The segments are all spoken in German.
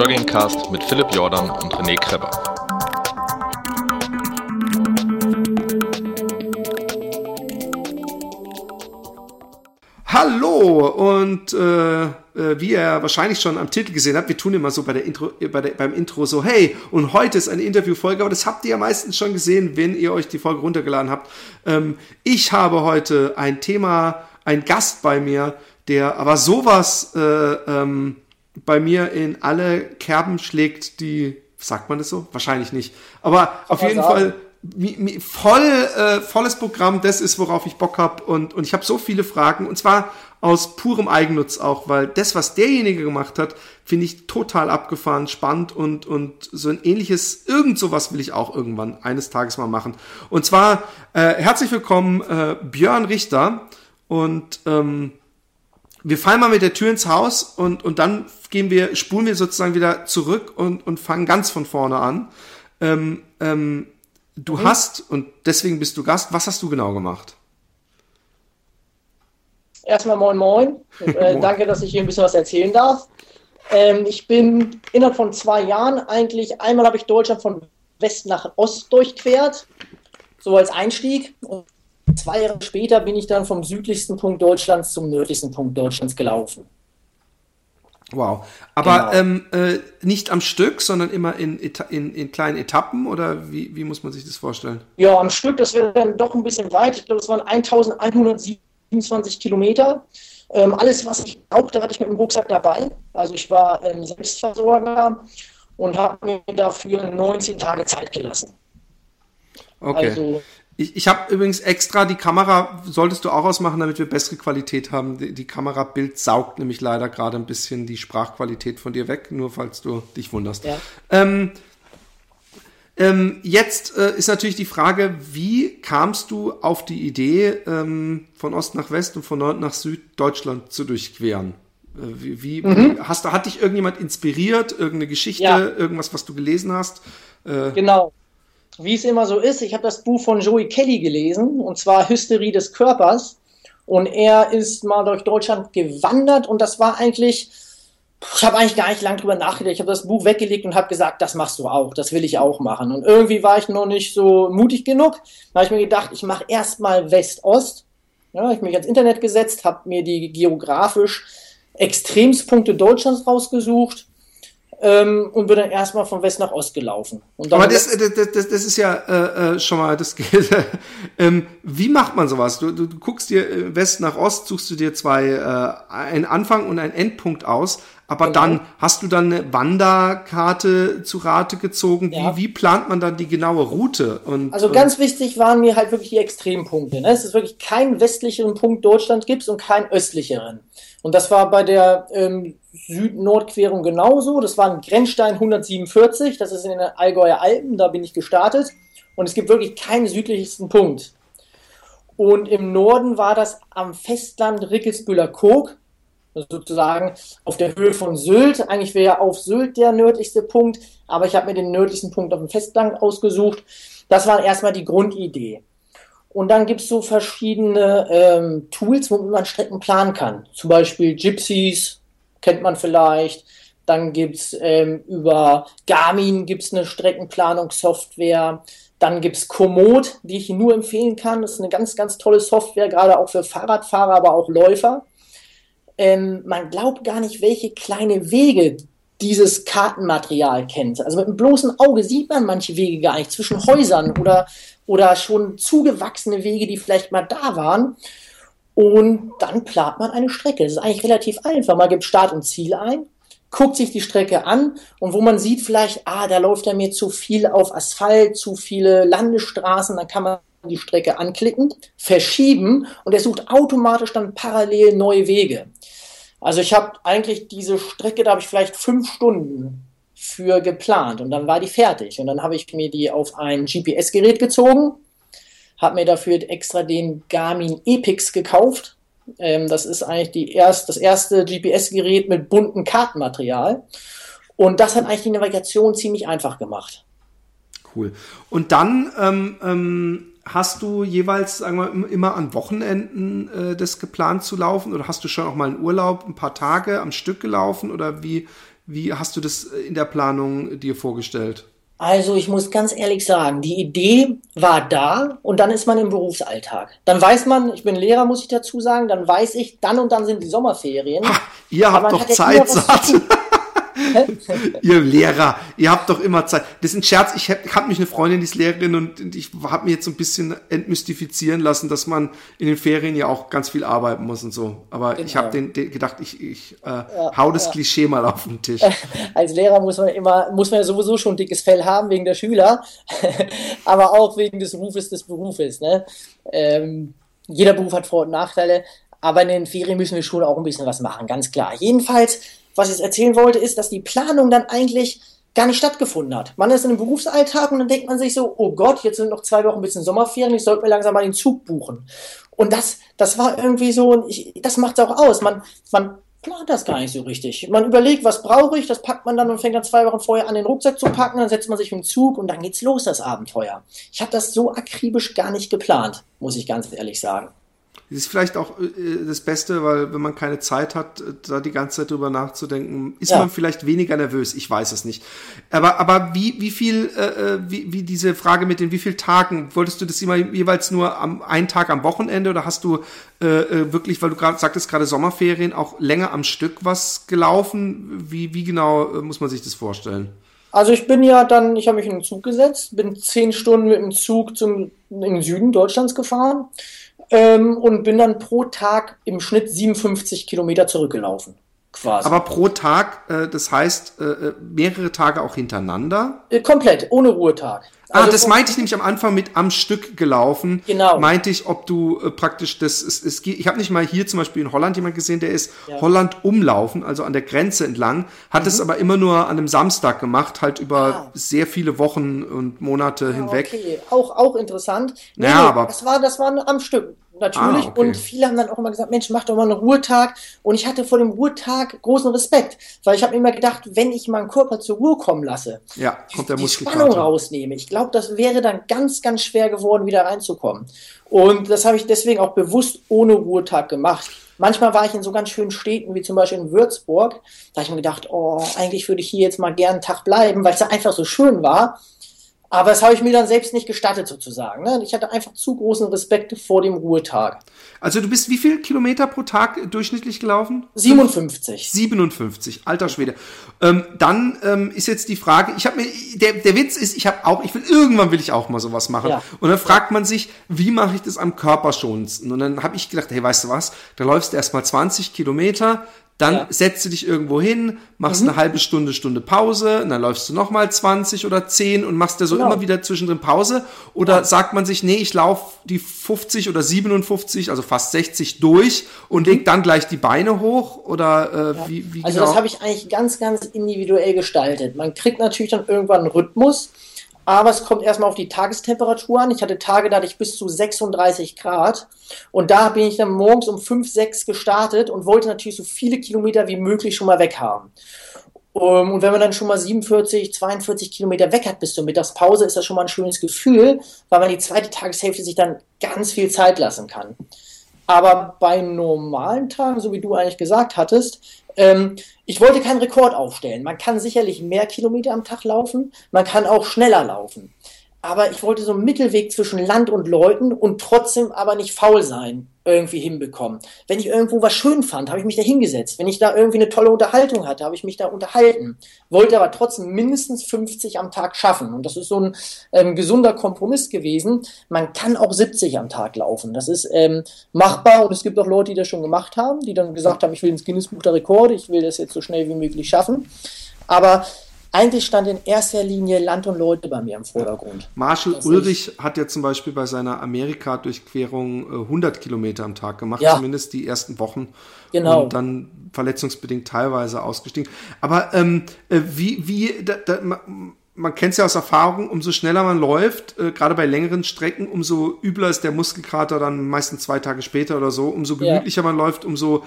Joggingcast mit Philipp Jordan und René Kreber. Hallo und äh, äh, wie ihr wahrscheinlich schon am Titel gesehen habt, wir tun immer so bei der Intro, äh, bei der, beim Intro so, hey, und heute ist eine Interviewfolge, aber das habt ihr ja meistens schon gesehen, wenn ihr euch die Folge runtergeladen habt. Ähm, ich habe heute ein Thema, ein Gast bei mir, der aber sowas äh, ähm, bei mir in alle Kerben schlägt, die, sagt man das so? Wahrscheinlich nicht. Aber auf jeden sagen. Fall voll äh, volles Programm, das ist, worauf ich Bock hab und, und ich habe so viele Fragen und zwar aus purem Eigennutz auch, weil das, was derjenige gemacht hat, finde ich total abgefahren, spannend und, und so ein ähnliches, irgend sowas will ich auch irgendwann eines Tages mal machen. Und zwar äh, herzlich willkommen äh, Björn Richter und ähm, wir fallen mal mit der Tür ins Haus und, und dann gehen wir, spulen wir sozusagen wieder zurück und, und fangen ganz von vorne an. Ähm, ähm, du mhm. hast, und deswegen bist du Gast, was hast du genau gemacht? Erstmal moin moin. Äh, danke, dass ich hier ein bisschen was erzählen darf. Ähm, ich bin innerhalb von zwei Jahren eigentlich, einmal habe ich Deutschland von West nach Ost durchquert, so als Einstieg. Und Zwei Jahre später bin ich dann vom südlichsten Punkt Deutschlands zum nördlichsten Punkt Deutschlands gelaufen. Wow. Aber genau. ähm, äh, nicht am Stück, sondern immer in, in, in kleinen Etappen oder wie, wie muss man sich das vorstellen? Ja, am Stück, das wäre dann doch ein bisschen weit. Ich glaube, es waren 1127 Kilometer. Ähm, alles, was ich brauchte, hatte ich mit dem Rucksack dabei. Also ich war ähm, Selbstversorger und habe mir dafür 19 Tage Zeit gelassen. Okay. Also ich, ich habe übrigens extra die Kamera, solltest du auch ausmachen, damit wir bessere Qualität haben. Die, die Kamerabild saugt nämlich leider gerade ein bisschen die Sprachqualität von dir weg, nur falls du dich wunderst. Ja. Ähm, ähm, jetzt äh, ist natürlich die Frage, wie kamst du auf die Idee, ähm, von Ost nach West und von Nord nach Süd Deutschland zu durchqueren? Äh, wie, wie mhm. hast, hat dich irgendjemand inspiriert, irgendeine Geschichte, ja. irgendwas, was du gelesen hast? Äh, genau wie es immer so ist, ich habe das Buch von Joey Kelly gelesen, und zwar Hysterie des Körpers. Und er ist mal durch Deutschland gewandert und das war eigentlich, ich habe eigentlich gar nicht lange drüber nachgedacht. Ich habe das Buch weggelegt und habe gesagt, das machst du auch, das will ich auch machen. Und irgendwie war ich noch nicht so mutig genug. Da habe ich mir gedacht, ich mache erstmal West-Ost. Ja, ich mich ans Internet gesetzt, habe mir die geografisch Extremspunkte Deutschlands rausgesucht ähm, und bin dann erstmal von West nach Ost gelaufen. Aber das, das, das, das ist ja äh, äh schon mal das ähm, Wie macht man sowas? Du, du, du guckst dir äh, West nach Ost, suchst du dir zwei äh, einen Anfang und einen Endpunkt aus, aber genau. dann hast du dann eine Wanderkarte zu Rate gezogen. Wie, ja. wie plant man dann die genaue Route? Und, also ganz wichtig waren mir halt wirklich die Extrempunkte. Ne? Es ist wirklich keinen westlicheren Punkt Deutschland gibt und keinen östlicheren. Und das war bei der ähm, Süd-Nord-Querung genauso. Das war ein Grenzstein 147, das ist in den Allgäuer Alpen, da bin ich gestartet. Und es gibt wirklich keinen südlichsten Punkt. Und im Norden war das am Festland Rickelsbühler Kog sozusagen auf der Höhe von Sylt. Eigentlich wäre ja auf Sylt der nördlichste Punkt, aber ich habe mir den nördlichsten Punkt auf dem Festland ausgesucht. Das war erstmal die Grundidee. Und dann gibt es so verschiedene ähm, Tools, womit man Strecken planen kann. Zum Beispiel Gypsies, kennt man vielleicht. Dann gibt es ähm, über Garmin gibt's eine Streckenplanungssoftware. Dann gibt es Komoot, die ich nur empfehlen kann. Das ist eine ganz, ganz tolle Software, gerade auch für Fahrradfahrer, aber auch Läufer ähm, man glaubt gar nicht, welche kleine Wege dieses Kartenmaterial kennt. Also mit einem bloßen Auge sieht man manche Wege gar nicht zwischen Häusern oder, oder schon zugewachsene Wege, die vielleicht mal da waren. Und dann plant man eine Strecke. Das ist eigentlich relativ einfach. Man gibt Start und Ziel ein, guckt sich die Strecke an und wo man sieht vielleicht, ah, da läuft er mir zu viel auf Asphalt, zu viele Landesstraßen, dann kann man die Strecke anklicken, verschieben und er sucht automatisch dann parallel neue Wege. Also ich habe eigentlich diese Strecke, da habe ich vielleicht fünf Stunden für geplant und dann war die fertig. Und dann habe ich mir die auf ein GPS-Gerät gezogen, habe mir dafür extra den Garmin Epix gekauft. Ähm, das ist eigentlich die erst, das erste GPS-Gerät mit buntem Kartenmaterial. Und das hat eigentlich die Navigation ziemlich einfach gemacht. Cool. Und dann ähm, ähm, hast du jeweils, sagen wir, immer an Wochenenden äh, das geplant zu laufen oder hast du schon auch mal einen Urlaub, ein paar Tage am Stück gelaufen oder wie, wie hast du das in der Planung dir vorgestellt? Also ich muss ganz ehrlich sagen, die Idee war da und dann ist man im Berufsalltag. Dann weiß man, ich bin Lehrer, muss ich dazu sagen, dann weiß ich, dann und dann sind die Sommerferien. Ha, ihr habt doch Zeit, satt. ihr Lehrer, ihr habt doch immer Zeit. Das ist ein Scherz. Ich habe hab mich eine Freundin, die ist Lehrerin und ich habe mir jetzt so ein bisschen entmystifizieren lassen, dass man in den Ferien ja auch ganz viel arbeiten muss und so. Aber genau. ich habe den, den, gedacht, ich, ich äh, ja, hau das ja. Klischee mal auf den Tisch. Als Lehrer muss man immer, muss man ja sowieso schon ein dickes Fell haben wegen der Schüler, aber auch wegen des Rufes des Berufes. Ne? Ähm, jeder Beruf hat Vor- und Nachteile, aber in den Ferien müssen wir schon auch ein bisschen was machen, ganz klar. Jedenfalls was ich jetzt erzählen wollte, ist, dass die Planung dann eigentlich gar nicht stattgefunden hat. Man ist in einem Berufsalltag und dann denkt man sich so, oh Gott, jetzt sind noch zwei Wochen bis in Sommerferien, ich sollte mir langsam mal den Zug buchen. Und das, das war irgendwie so, ich, das macht es auch aus. Man, man plant das gar nicht so richtig. Man überlegt, was brauche ich, das packt man dann und fängt dann zwei Wochen vorher an, den Rucksack zu packen, dann setzt man sich im Zug und dann geht's los, das Abenteuer. Ich habe das so akribisch gar nicht geplant, muss ich ganz ehrlich sagen. Das ist vielleicht auch äh, das Beste, weil wenn man keine Zeit hat, da die ganze Zeit drüber nachzudenken, ist ja. man vielleicht weniger nervös. Ich weiß es nicht. Aber, aber wie, wie viel, äh, äh wie, wie diese Frage mit den wie viel Tagen, wolltest du das immer jeweils nur am einen Tag am Wochenende oder hast du äh, äh wirklich, weil du gerade sagtest, gerade Sommerferien, auch länger am Stück was gelaufen? Wie, wie genau muss man sich das vorstellen? Also ich bin ja dann, ich habe mich in den Zug gesetzt, bin zehn Stunden mit dem Zug zum in den Süden Deutschlands gefahren ähm, und bin dann pro Tag im Schnitt 57 Kilometer zurückgelaufen. Quasi. Aber pro Tag, äh, das heißt äh, äh, mehrere Tage auch hintereinander? Äh, komplett, ohne Ruhetag. Ah, also das meinte ich nämlich am Anfang mit am Stück gelaufen. Genau. Meinte ich, ob du äh, praktisch das, es, es, ich habe nicht mal hier zum Beispiel in Holland jemand gesehen, der ist ja. Holland umlaufen, also an der Grenze entlang, hat es mhm. aber immer nur an einem Samstag gemacht, halt über ah. sehr viele Wochen und Monate ah, hinweg. Okay, auch, auch interessant. Nee, ja, aber das war, das war am Stück natürlich. Ah, okay. Und viele haben dann auch immer gesagt, Mensch, mach doch mal einen Ruhetag. Und ich hatte vor dem Ruhetag großen Respekt, weil ich habe mir immer gedacht, wenn ich meinen Körper zur Ruhe kommen lasse, ja, kommt der die Spannung rausnehme, ich glaube, das wäre dann ganz, ganz schwer geworden, wieder reinzukommen. Und das habe ich deswegen auch bewusst ohne Ruhetag gemacht. Manchmal war ich in so ganz schönen Städten wie zum Beispiel in Würzburg. Da habe ich mir gedacht, oh, eigentlich würde ich hier jetzt mal gern einen Tag bleiben, weil es da einfach so schön war. Aber das habe ich mir dann selbst nicht gestattet sozusagen. Ne? Ich hatte einfach zu großen Respekt vor dem Ruhetag. Also du bist wie viel Kilometer pro Tag durchschnittlich gelaufen? 57. 57, alter Schwede. Ähm, dann ähm, ist jetzt die Frage, ich habe mir, der, der Witz ist, ich habe auch, ich will, irgendwann will ich auch mal sowas machen. Ja. Und dann fragt man sich, wie mache ich das am körperschonendsten? Und dann habe ich gedacht, hey, weißt du was, da läufst du erstmal 20 Kilometer, dann ja. setzt du dich irgendwo hin, machst mhm. eine halbe Stunde, Stunde Pause, und dann läufst du nochmal 20 oder 10 und machst da so genau. immer wieder zwischendrin Pause. Oder ja. sagt man sich, nee, ich laufe die 50 oder 57, also fast 60 durch und mhm. leg dann gleich die Beine hoch? Oder äh, ja. wie, wie Also genau? das habe ich eigentlich ganz, ganz individuell gestaltet. Man kriegt natürlich dann irgendwann einen Rhythmus. Aber es kommt erstmal auf die Tagestemperatur an. Ich hatte Tage, da hatte ich bis zu 36 Grad. Und da bin ich dann morgens um 5, 6 gestartet und wollte natürlich so viele Kilometer wie möglich schon mal weg haben. Und wenn man dann schon mal 47, 42 Kilometer weg hat bis zur Mittagspause, ist das schon mal ein schönes Gefühl, weil man die zweite Tageshälfte sich dann ganz viel Zeit lassen kann. Aber bei normalen Tagen, so wie du eigentlich gesagt hattest, ähm, ich wollte keinen Rekord aufstellen. Man kann sicherlich mehr Kilometer am Tag laufen, man kann auch schneller laufen. Aber ich wollte so einen Mittelweg zwischen Land und Leuten und trotzdem aber nicht faul sein irgendwie hinbekommen. Wenn ich irgendwo was schön fand, habe ich mich da hingesetzt. Wenn ich da irgendwie eine tolle Unterhaltung hatte, habe ich mich da unterhalten. Wollte aber trotzdem mindestens 50 am Tag schaffen. Und das ist so ein ähm, gesunder Kompromiss gewesen. Man kann auch 70 am Tag laufen. Das ist ähm, machbar und es gibt auch Leute, die das schon gemacht haben, die dann gesagt haben, ich will ins Guinness Buch der Rekorde, ich will das jetzt so schnell wie möglich schaffen. Aber eigentlich stand in erster Linie Land und Leute bei mir im Vordergrund. Marshall das Ulrich hat ja zum Beispiel bei seiner Amerika-Durchquerung 100 äh, Kilometer am Tag gemacht, ja. zumindest die ersten Wochen. Genau. Und dann verletzungsbedingt teilweise ausgestiegen. Aber ähm, äh, wie, wie, da, da, man kennt es ja aus Erfahrung, umso schneller man läuft, äh, gerade bei längeren Strecken, umso übler ist der Muskelkater dann meistens zwei Tage später oder so, umso gemütlicher ja. man läuft, umso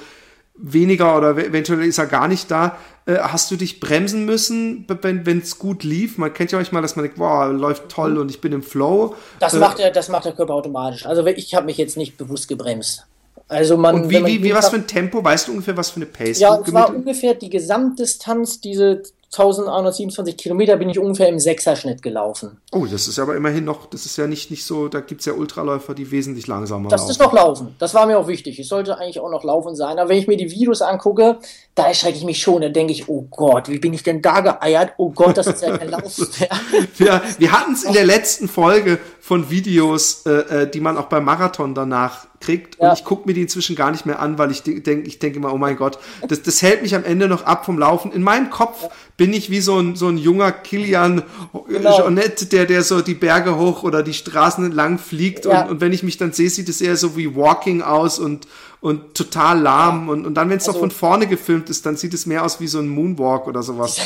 weniger oder eventuell ist er gar nicht da. Äh, hast du dich bremsen müssen, wenn es gut lief? Man kennt ja manchmal, dass man denkt, wow, läuft toll und ich bin im Flow. Das, äh, macht, der, das macht der Körper automatisch. Also ich habe mich jetzt nicht bewusst gebremst. Also man, Und wie, wie, wie was für ein Tempo? Weißt du ungefähr, was für eine Pace? Ja, es war ungefähr die Gesamtdistanz, diese 1127 Kilometer bin ich ungefähr im Sechserschnitt gelaufen. Oh, das ist aber immerhin noch, das ist ja nicht, nicht so, da gibt es ja Ultraläufer, die wesentlich langsamer das laufen. Das ist noch laufen. Das war mir auch wichtig. Es sollte eigentlich auch noch laufen sein. Aber wenn ich mir die Videos angucke, da erschrecke ich mich schon. Da denke ich, oh Gott, wie bin ich denn da geeiert? Oh Gott, das ist ja kein Lauf. ja, wir hatten es in der letzten Folge von Videos, äh, äh, die man auch beim Marathon danach kriegt. Ja. Und ich gucke mir die inzwischen gar nicht mehr an, weil ich denke, ich denke immer, oh mein Gott, das, das hält mich am Ende noch ab vom Laufen. In meinem Kopf ja. bin ich wie so ein, so ein junger Kilian genau. Jeanette, der, der so die Berge hoch oder die Straßen entlang fliegt. Ja. Und, und wenn ich mich dann sehe, sieht es eher so wie Walking aus und, und total lahm. Und, und dann, wenn es also, noch von vorne gefilmt ist, dann sieht es mehr aus wie so ein Moonwalk oder sowas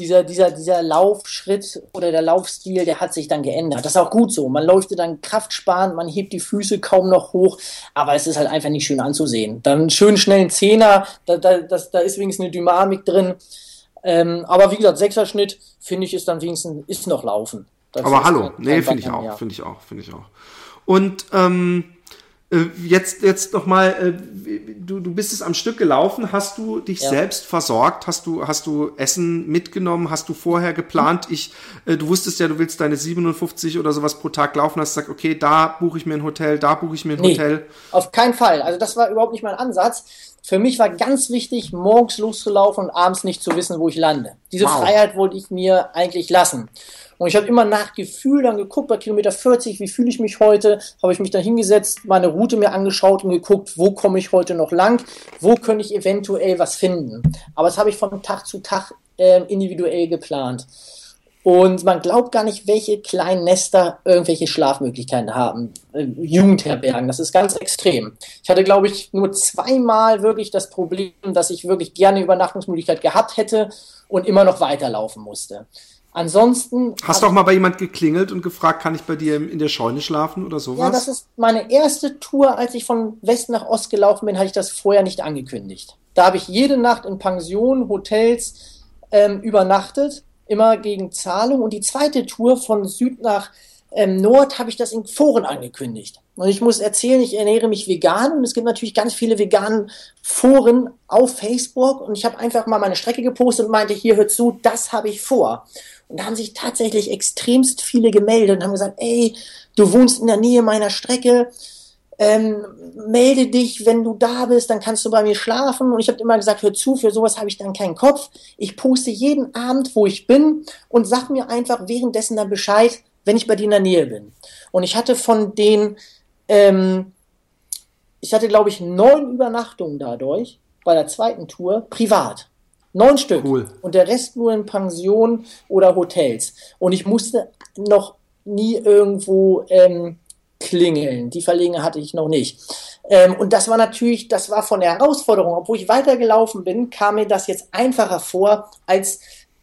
dieser, dieser, dieser Laufschritt oder der Laufstil, der hat sich dann geändert. Das ist auch gut so. Man läuft dann kraftsparend, man hebt die Füße kaum noch hoch, aber es ist halt einfach nicht schön anzusehen. Dann schön schnell ein Zehner, da, da, das, da ist wenigstens eine Dynamik drin. Ähm, aber wie gesagt, Sechserschnitt finde ich ist dann wenigstens ist noch Laufen. Das aber hallo, nee, finde ich auch, finde ich auch, finde ich auch. Und ähm, äh, jetzt, jetzt noch mal, äh, du, du bist es am Stück gelaufen. Hast du dich ja. selbst versorgt? Hast du, hast du Essen mitgenommen? Hast du vorher geplant? Ich, äh, du wusstest ja, du willst deine 57 oder sowas pro Tag laufen. Hast gesagt, okay, da buche ich mir ein Hotel, da buche ich mir ein nee, Hotel. Auf keinen Fall. Also das war überhaupt nicht mein Ansatz. Für mich war ganz wichtig, morgens loszulaufen und abends nicht zu wissen, wo ich lande. Diese wow. Freiheit wollte ich mir eigentlich lassen. Und ich habe immer nach Gefühl dann geguckt, bei Kilometer 40, wie fühle ich mich heute? Habe ich mich dann hingesetzt, meine Route mir angeschaut und geguckt, wo komme ich heute noch lang? Wo könnte ich eventuell was finden? Aber das habe ich von Tag zu Tag äh, individuell geplant. Und man glaubt gar nicht, welche kleinen Nester irgendwelche Schlafmöglichkeiten haben. Äh, Jugendherbergen, das ist ganz extrem. Ich hatte, glaube ich, nur zweimal wirklich das Problem, dass ich wirklich gerne Übernachtungsmöglichkeit gehabt hätte und immer noch weiterlaufen musste. Ansonsten. Hast du auch mal bei jemand geklingelt und gefragt, kann ich bei dir in der Scheune schlafen oder sowas? Ja, das ist meine erste Tour, als ich von West nach Ost gelaufen bin, hatte ich das vorher nicht angekündigt. Da habe ich jede Nacht in Pensionen, Hotels ähm, übernachtet, immer gegen Zahlung. Und die zweite Tour von Süd nach ähm, Nord habe ich das in Foren angekündigt. Und ich muss erzählen, ich ernähre mich vegan und es gibt natürlich ganz viele veganen Foren auf Facebook und ich habe einfach mal meine Strecke gepostet und meinte, hier hört zu, das habe ich vor. Und da haben sich tatsächlich extremst viele gemeldet und haben gesagt, ey, du wohnst in der Nähe meiner Strecke, ähm, melde dich, wenn du da bist, dann kannst du bei mir schlafen. Und ich habe immer gesagt, hör zu, für sowas habe ich dann keinen Kopf. Ich poste jeden Abend, wo ich bin und sag mir einfach währenddessen dann Bescheid, wenn ich bei dir in der Nähe bin. Und ich hatte von den, ähm, ich hatte glaube ich neun Übernachtungen dadurch bei der zweiten Tour privat. Neun Stück. Cool. Und der Rest nur in Pensionen oder Hotels. Und ich musste noch nie irgendwo ähm, klingeln. Die Verlegenheit hatte ich noch nicht. Ähm, und das war natürlich, das war von der Herausforderung, obwohl ich weitergelaufen bin, kam mir das jetzt einfacher vor als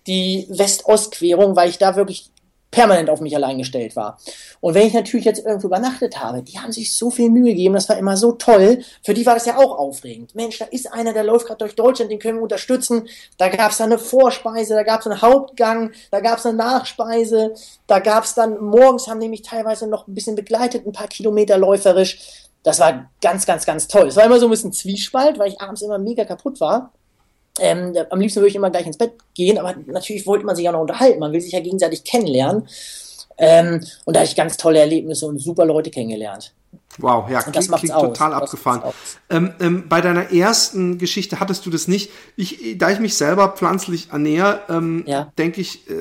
die West-Ost-Querung, weil ich da wirklich permanent auf mich allein gestellt war. Und wenn ich natürlich jetzt irgendwo übernachtet habe, die haben sich so viel Mühe gegeben, das war immer so toll. Für die war das ja auch aufregend. Mensch, da ist einer, der läuft gerade durch Deutschland, den können wir unterstützen. Da gab es dann eine Vorspeise, da gab es einen Hauptgang, da gab es eine Nachspeise, da gab es dann, morgens haben mich teilweise noch ein bisschen begleitet, ein paar Kilometer läuferisch. Das war ganz, ganz, ganz toll. Es war immer so ein bisschen Zwiespalt, weil ich abends immer mega kaputt war. Ähm, am liebsten würde ich immer gleich ins Bett gehen, aber natürlich wollte man sich ja noch unterhalten. Man will sich ja gegenseitig kennenlernen. Ähm, und da habe ich ganz tolle Erlebnisse und super Leute kennengelernt. Wow, ja, klingt, klingt total aus. abgefahren. Ähm, ähm, bei deiner ersten Geschichte hattest du das nicht. Ich, da ich mich selber pflanzlich ernähre, ähm, ja. denke ich, äh,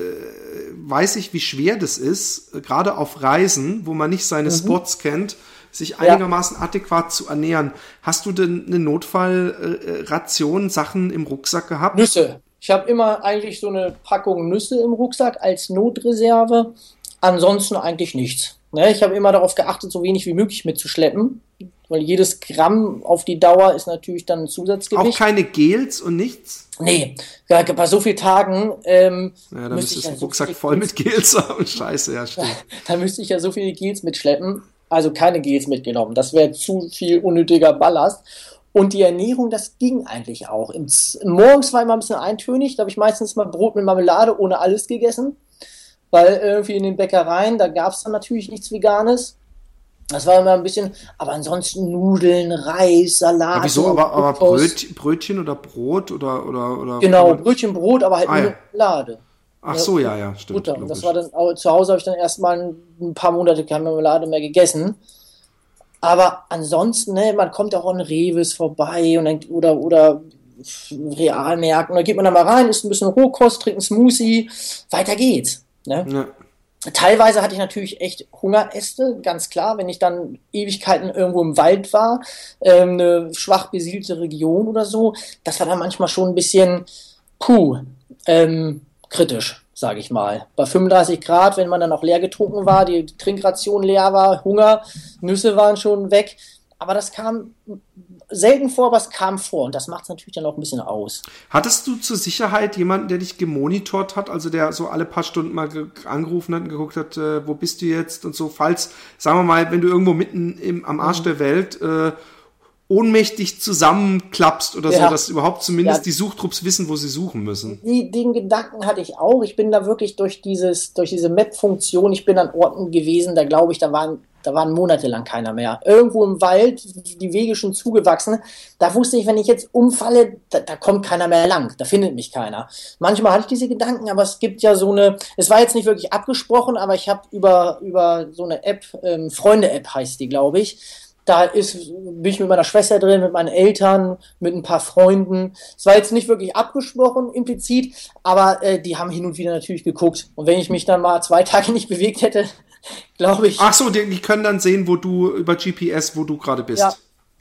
weiß ich, wie schwer das ist, äh, gerade auf Reisen, wo man nicht seine mhm. Spots kennt sich einigermaßen ja. adäquat zu ernähren. Hast du denn eine Notfallration, Sachen im Rucksack gehabt? Nüsse. Ich habe immer eigentlich so eine Packung Nüsse im Rucksack als Notreserve. Ansonsten eigentlich nichts. Ne, ich habe immer darauf geachtet, so wenig wie möglich mitzuschleppen, weil jedes Gramm auf die Dauer ist natürlich dann ein Zusatzgewicht. Auch keine Gels und nichts? Nee, ja, bei so vielen Tagen. Ähm, ja, dann müsste ich so Rucksack voll mit Gels haben. Scheiße, ja, stimmt. da müsste ich ja so viele Gels mitschleppen also keine Gels mitgenommen. Das wäre zu viel unnötiger Ballast. Und die Ernährung, das ging eigentlich auch. Im, morgens war immer ein bisschen eintönig, da habe ich meistens mal Brot mit Marmelade ohne alles gegessen. Weil irgendwie in den Bäckereien, da gab es dann natürlich nichts Veganes. Das war immer ein bisschen, aber ansonsten Nudeln, Reis, Salat. Aber wieso? Aber, aber Bröt, Brötchen oder Brot oder oder oder. Genau, Brötchen, Brot, aber halt ah, nur ja. Marmelade. Ach so, ja, ja, stimmt. Butter. Und das war dann zu Hause habe ich dann erstmal ein paar Monate keine Marmelade mehr gegessen. Aber ansonsten, ne, man kommt auch an Reves vorbei und dann, oder oder Realmärkten, da geht man da mal rein, isst ein bisschen Rohkost, trinkt einen Smoothie, weiter geht's. Ne? Ja. Teilweise hatte ich natürlich echt Hungeräste, ganz klar, wenn ich dann Ewigkeiten irgendwo im Wald war, ähm, eine schwach besiedelte Region oder so. Das war dann manchmal schon ein bisschen, puh, ähm, kritisch, sage ich mal. Bei 35 Grad, wenn man dann auch leer getrunken war, die Trinkration leer war, Hunger, Nüsse waren schon weg. Aber das kam selten vor, aber es kam vor und das macht es natürlich dann auch ein bisschen aus. Hattest du zur Sicherheit jemanden, der dich gemonitort hat, also der so alle paar Stunden mal angerufen hat und geguckt hat, äh, wo bist du jetzt und so, falls, sagen wir mal, wenn du irgendwo mitten im, am Arsch mhm. der Welt äh, ohnmächtig zusammenklappst oder ja. so, dass überhaupt zumindest ja. die Suchtrupps wissen, wo sie suchen müssen. Die, den Gedanken hatte ich auch. Ich bin da wirklich durch dieses, durch diese Map-Funktion, ich bin an Orten gewesen, da glaube ich, da waren, da waren monatelang keiner mehr. Irgendwo im Wald, die Wege schon zugewachsen. Da wusste ich, wenn ich jetzt umfalle, da, da kommt keiner mehr lang. Da findet mich keiner. Manchmal hatte ich diese Gedanken, aber es gibt ja so eine, es war jetzt nicht wirklich abgesprochen, aber ich habe über, über so eine App, ähm, Freunde-App heißt die, glaube ich, da ist, bin ich mit meiner Schwester drin, mit meinen Eltern, mit ein paar Freunden. Es war jetzt nicht wirklich abgesprochen, implizit, aber äh, die haben hin und wieder natürlich geguckt. Und wenn ich mich dann mal zwei Tage nicht bewegt hätte, glaube ich. Ach so, die, die, können dann sehen, wo du über GPS, wo du gerade bist. Ja,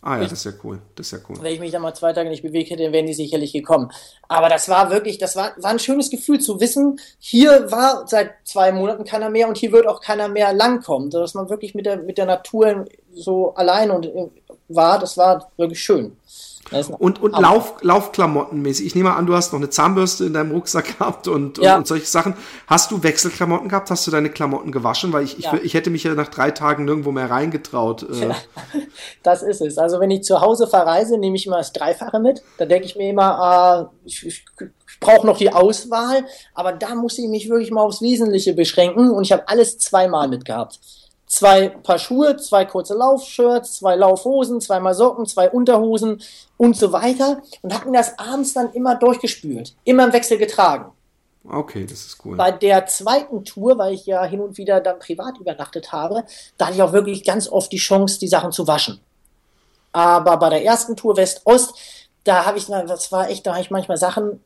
Ah ja, das ist ja cool. Das ist ja cool. Wenn ich mich da mal zwei Tage nicht bewegt hätte, wären die sicherlich gekommen. Aber das war wirklich, das war, war ein schönes Gefühl zu wissen, hier war seit zwei Monaten keiner mehr und hier wird auch keiner mehr langkommen. Dass man wirklich mit der, mit der Natur so allein und äh, war, das war wirklich schön. Und, und Lauf, Laufklamottenmäßig. Ich nehme an, du hast noch eine Zahnbürste in deinem Rucksack gehabt und, ja. und, und, solche Sachen. Hast du Wechselklamotten gehabt? Hast du deine Klamotten gewaschen? Weil ich, ja. ich, ich, hätte mich ja nach drei Tagen nirgendwo mehr reingetraut. Äh. Ja, das ist es. Also wenn ich zu Hause verreise, nehme ich immer das Dreifache mit. Da denke ich mir immer, äh, ich, ich, ich brauche noch die Auswahl. Aber da muss ich mich wirklich mal aufs Wesentliche beschränken. Und ich habe alles zweimal mitgehabt zwei Paar Schuhe, zwei kurze Laufshirts, zwei Laufhosen, zweimal Socken, zwei Unterhosen und so weiter und habe mir das abends dann immer durchgespült, immer im Wechsel getragen. Okay, das ist cool. Bei der zweiten Tour, weil ich ja hin und wieder dann privat übernachtet habe, da hatte ich auch wirklich ganz oft die Chance, die Sachen zu waschen. Aber bei der ersten Tour West-Ost, da habe ich, das war echt, da habe ich manchmal Sachen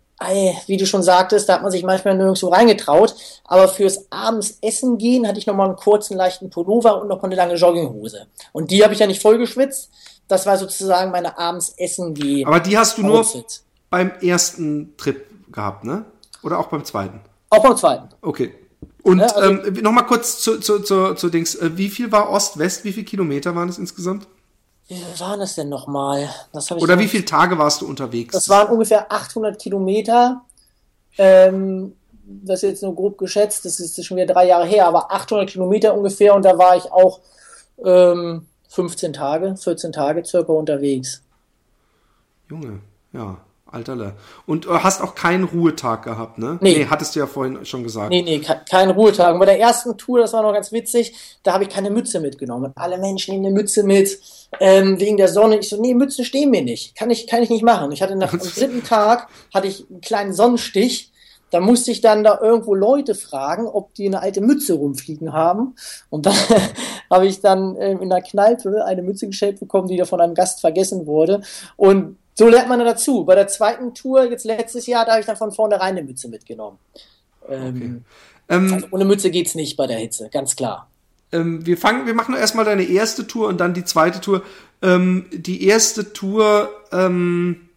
wie du schon sagtest, da hat man sich manchmal nirgendwo reingetraut. Aber fürs abends essen gehen hatte ich nochmal einen kurzen, leichten Pullover und noch eine lange Jogginghose. Und die habe ich ja nicht voll geschwitzt. Das war sozusagen meine abends essen gehen. Aber die hast du Outfit. nur beim ersten Trip gehabt, ne? Oder auch beim zweiten? Auch beim zweiten. Okay. Und ja, also, ähm, nochmal kurz zu, zu, zu, zu Dings. Äh, wie viel war Ost-West? Wie viele Kilometer waren es insgesamt? Wie waren es denn nochmal? Oder wie viele Tage warst du unterwegs? Das waren ungefähr 800 Kilometer. Ähm, das ist jetzt nur grob geschätzt, das ist schon wieder drei Jahre her, aber 800 Kilometer ungefähr und da war ich auch ähm, 15 Tage, 14 Tage circa unterwegs. Junge, ja. Alterle. Und du äh, hast auch keinen Ruhetag gehabt, ne? Nee. nee. hattest du ja vorhin schon gesagt. Nee, nee, keinen Ruhetag. Und bei der ersten Tour, das war noch ganz witzig, da habe ich keine Mütze mitgenommen. Alle Menschen nehmen eine Mütze mit, ähm, wegen der Sonne. Ich so, nee, Mützen stehen mir nicht. Kann ich, kann ich nicht machen. Ich hatte nach dem dritten Tag, hatte ich einen kleinen Sonnenstich. Da musste ich dann da irgendwo Leute fragen, ob die eine alte Mütze rumfliegen haben. Und dann habe ich dann äh, in der Kneipe eine Mütze gestellt bekommen, die da von einem Gast vergessen wurde. Und so lernt man dazu. Bei der zweiten Tour, jetzt letztes Jahr, da habe ich dann von vornherein eine Mütze mitgenommen. Ähm, okay. ähm, also ohne Mütze geht's nicht bei der Hitze, ganz klar. Ähm, wir fangen, wir machen erstmal deine erste Tour und dann die zweite Tour. Ähm, die erste Tour, ähm,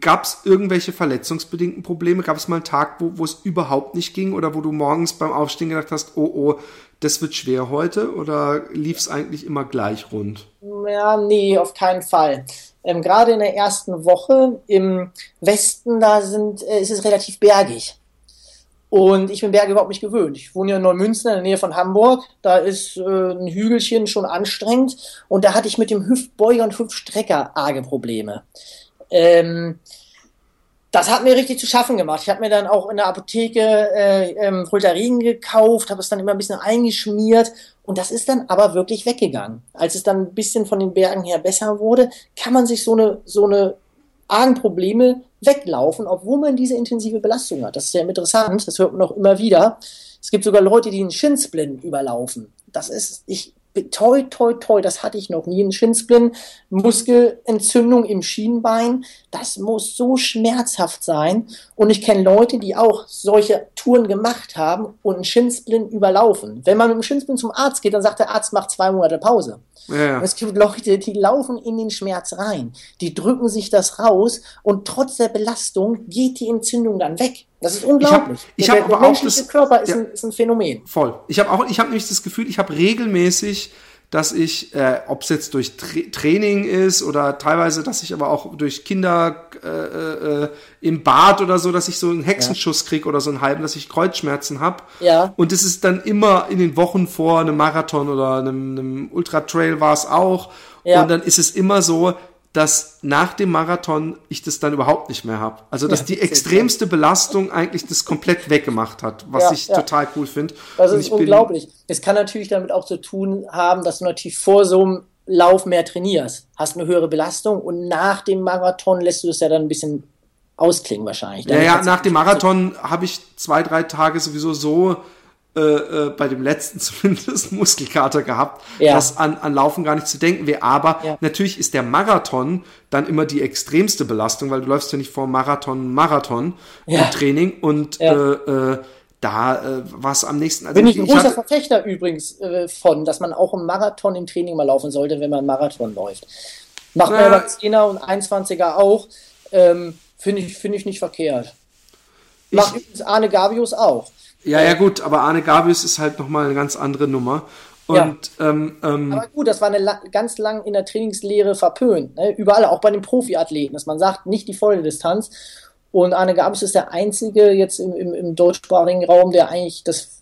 gab es irgendwelche verletzungsbedingten Probleme? Gab es mal einen Tag, wo, wo es überhaupt nicht ging oder wo du morgens beim Aufstehen gedacht hast, oh oh, das wird schwer heute? Oder lief es eigentlich immer gleich rund? Ja, nee, auf keinen Fall ähm, gerade in der ersten Woche im Westen, da sind, äh, ist es relativ bergig. Und ich bin Berge überhaupt nicht gewöhnt. Ich wohne ja in Neumünster in der Nähe von Hamburg. Da ist äh, ein Hügelchen schon anstrengend. Und da hatte ich mit dem Hüftbeuger und Hüftstrecker arge Probleme. Ähm, das hat mir richtig zu schaffen gemacht. Ich habe mir dann auch in der Apotheke äh, ähm, Voltaren gekauft, habe es dann immer ein bisschen eingeschmiert und das ist dann aber wirklich weggegangen. Als es dann ein bisschen von den Bergen her besser wurde, kann man sich so eine, so eine argen Probleme weglaufen, obwohl man diese intensive Belastung hat. Das ist sehr interessant, das hört man auch immer wieder. Es gibt sogar Leute, die einen Shinsplin überlaufen. Das ist, ich, toi, toi, toi, das hatte ich noch nie. Ein Schinsplin, Muskelentzündung im Schienbein, das muss so schmerzhaft sein. Und ich kenne Leute, die auch solche Touren gemacht haben und einen Schinsplin überlaufen. Wenn man mit dem Schinsplin zum Arzt geht, dann sagt der Arzt, macht zwei Monate Pause. Ja. Es gibt Leute, die laufen in den Schmerz rein, die drücken sich das raus und trotz der Belastung geht die Entzündung dann weg. Das ist unglaublich. Ich habe hab der, der menschliche das, Körper ist, ja, ein, ist, ein, Phänomen. Voll. Ich habe auch, ich habe nämlich das Gefühl, ich habe regelmäßig dass ich, äh, ob es jetzt durch Tra Training ist oder teilweise, dass ich aber auch durch Kinder äh, äh, im Bad oder so, dass ich so einen Hexenschuss ja. kriege oder so einen halben, dass ich Kreuzschmerzen habe. Ja. Und es ist dann immer in den Wochen vor einem Marathon oder einem, einem Ultra-Trail war es auch. Ja. Und dann ist es immer so, dass nach dem Marathon ich das dann überhaupt nicht mehr habe. Also dass die extremste Belastung eigentlich das komplett weggemacht hat, was ja, ich ja. total cool finde. Das ist unglaublich. Es kann natürlich damit auch zu tun haben, dass du natürlich vor so einem Lauf mehr trainierst, hast eine höhere Belastung und nach dem Marathon lässt du es ja dann ein bisschen ausklingen wahrscheinlich. Ja, ja, nach dem Marathon habe ich zwei, drei Tage sowieso so äh, äh, bei dem letzten zumindest Muskelkater gehabt, ja. dass an, an Laufen gar nicht zu denken wäre. Aber ja. natürlich ist der Marathon dann immer die extremste Belastung, weil du läufst ja nicht vor Marathon Marathon ja. im Training und äh, äh, da äh, war es am nächsten. Also Bin ich ein großer Verfechter übrigens äh, von, dass man auch einen Marathon im Training mal laufen sollte, wenn man einen Marathon läuft. Macht man aber 10er und 21er auch. Ähm, Finde ich, find ich nicht verkehrt. Macht übrigens Arne Gavius auch. Ja, ja, gut, aber Arne Gabius ist halt nochmal eine ganz andere Nummer. Und, ja. ähm, ähm, aber gut, das war eine la ganz lang in der Trainingslehre verpönt. Ne? Überall, auch bei den Profiathleten, dass man sagt, nicht die volle Distanz. Und Arne Gabius ist der einzige jetzt im, im, im deutschsprachigen Raum, der eigentlich das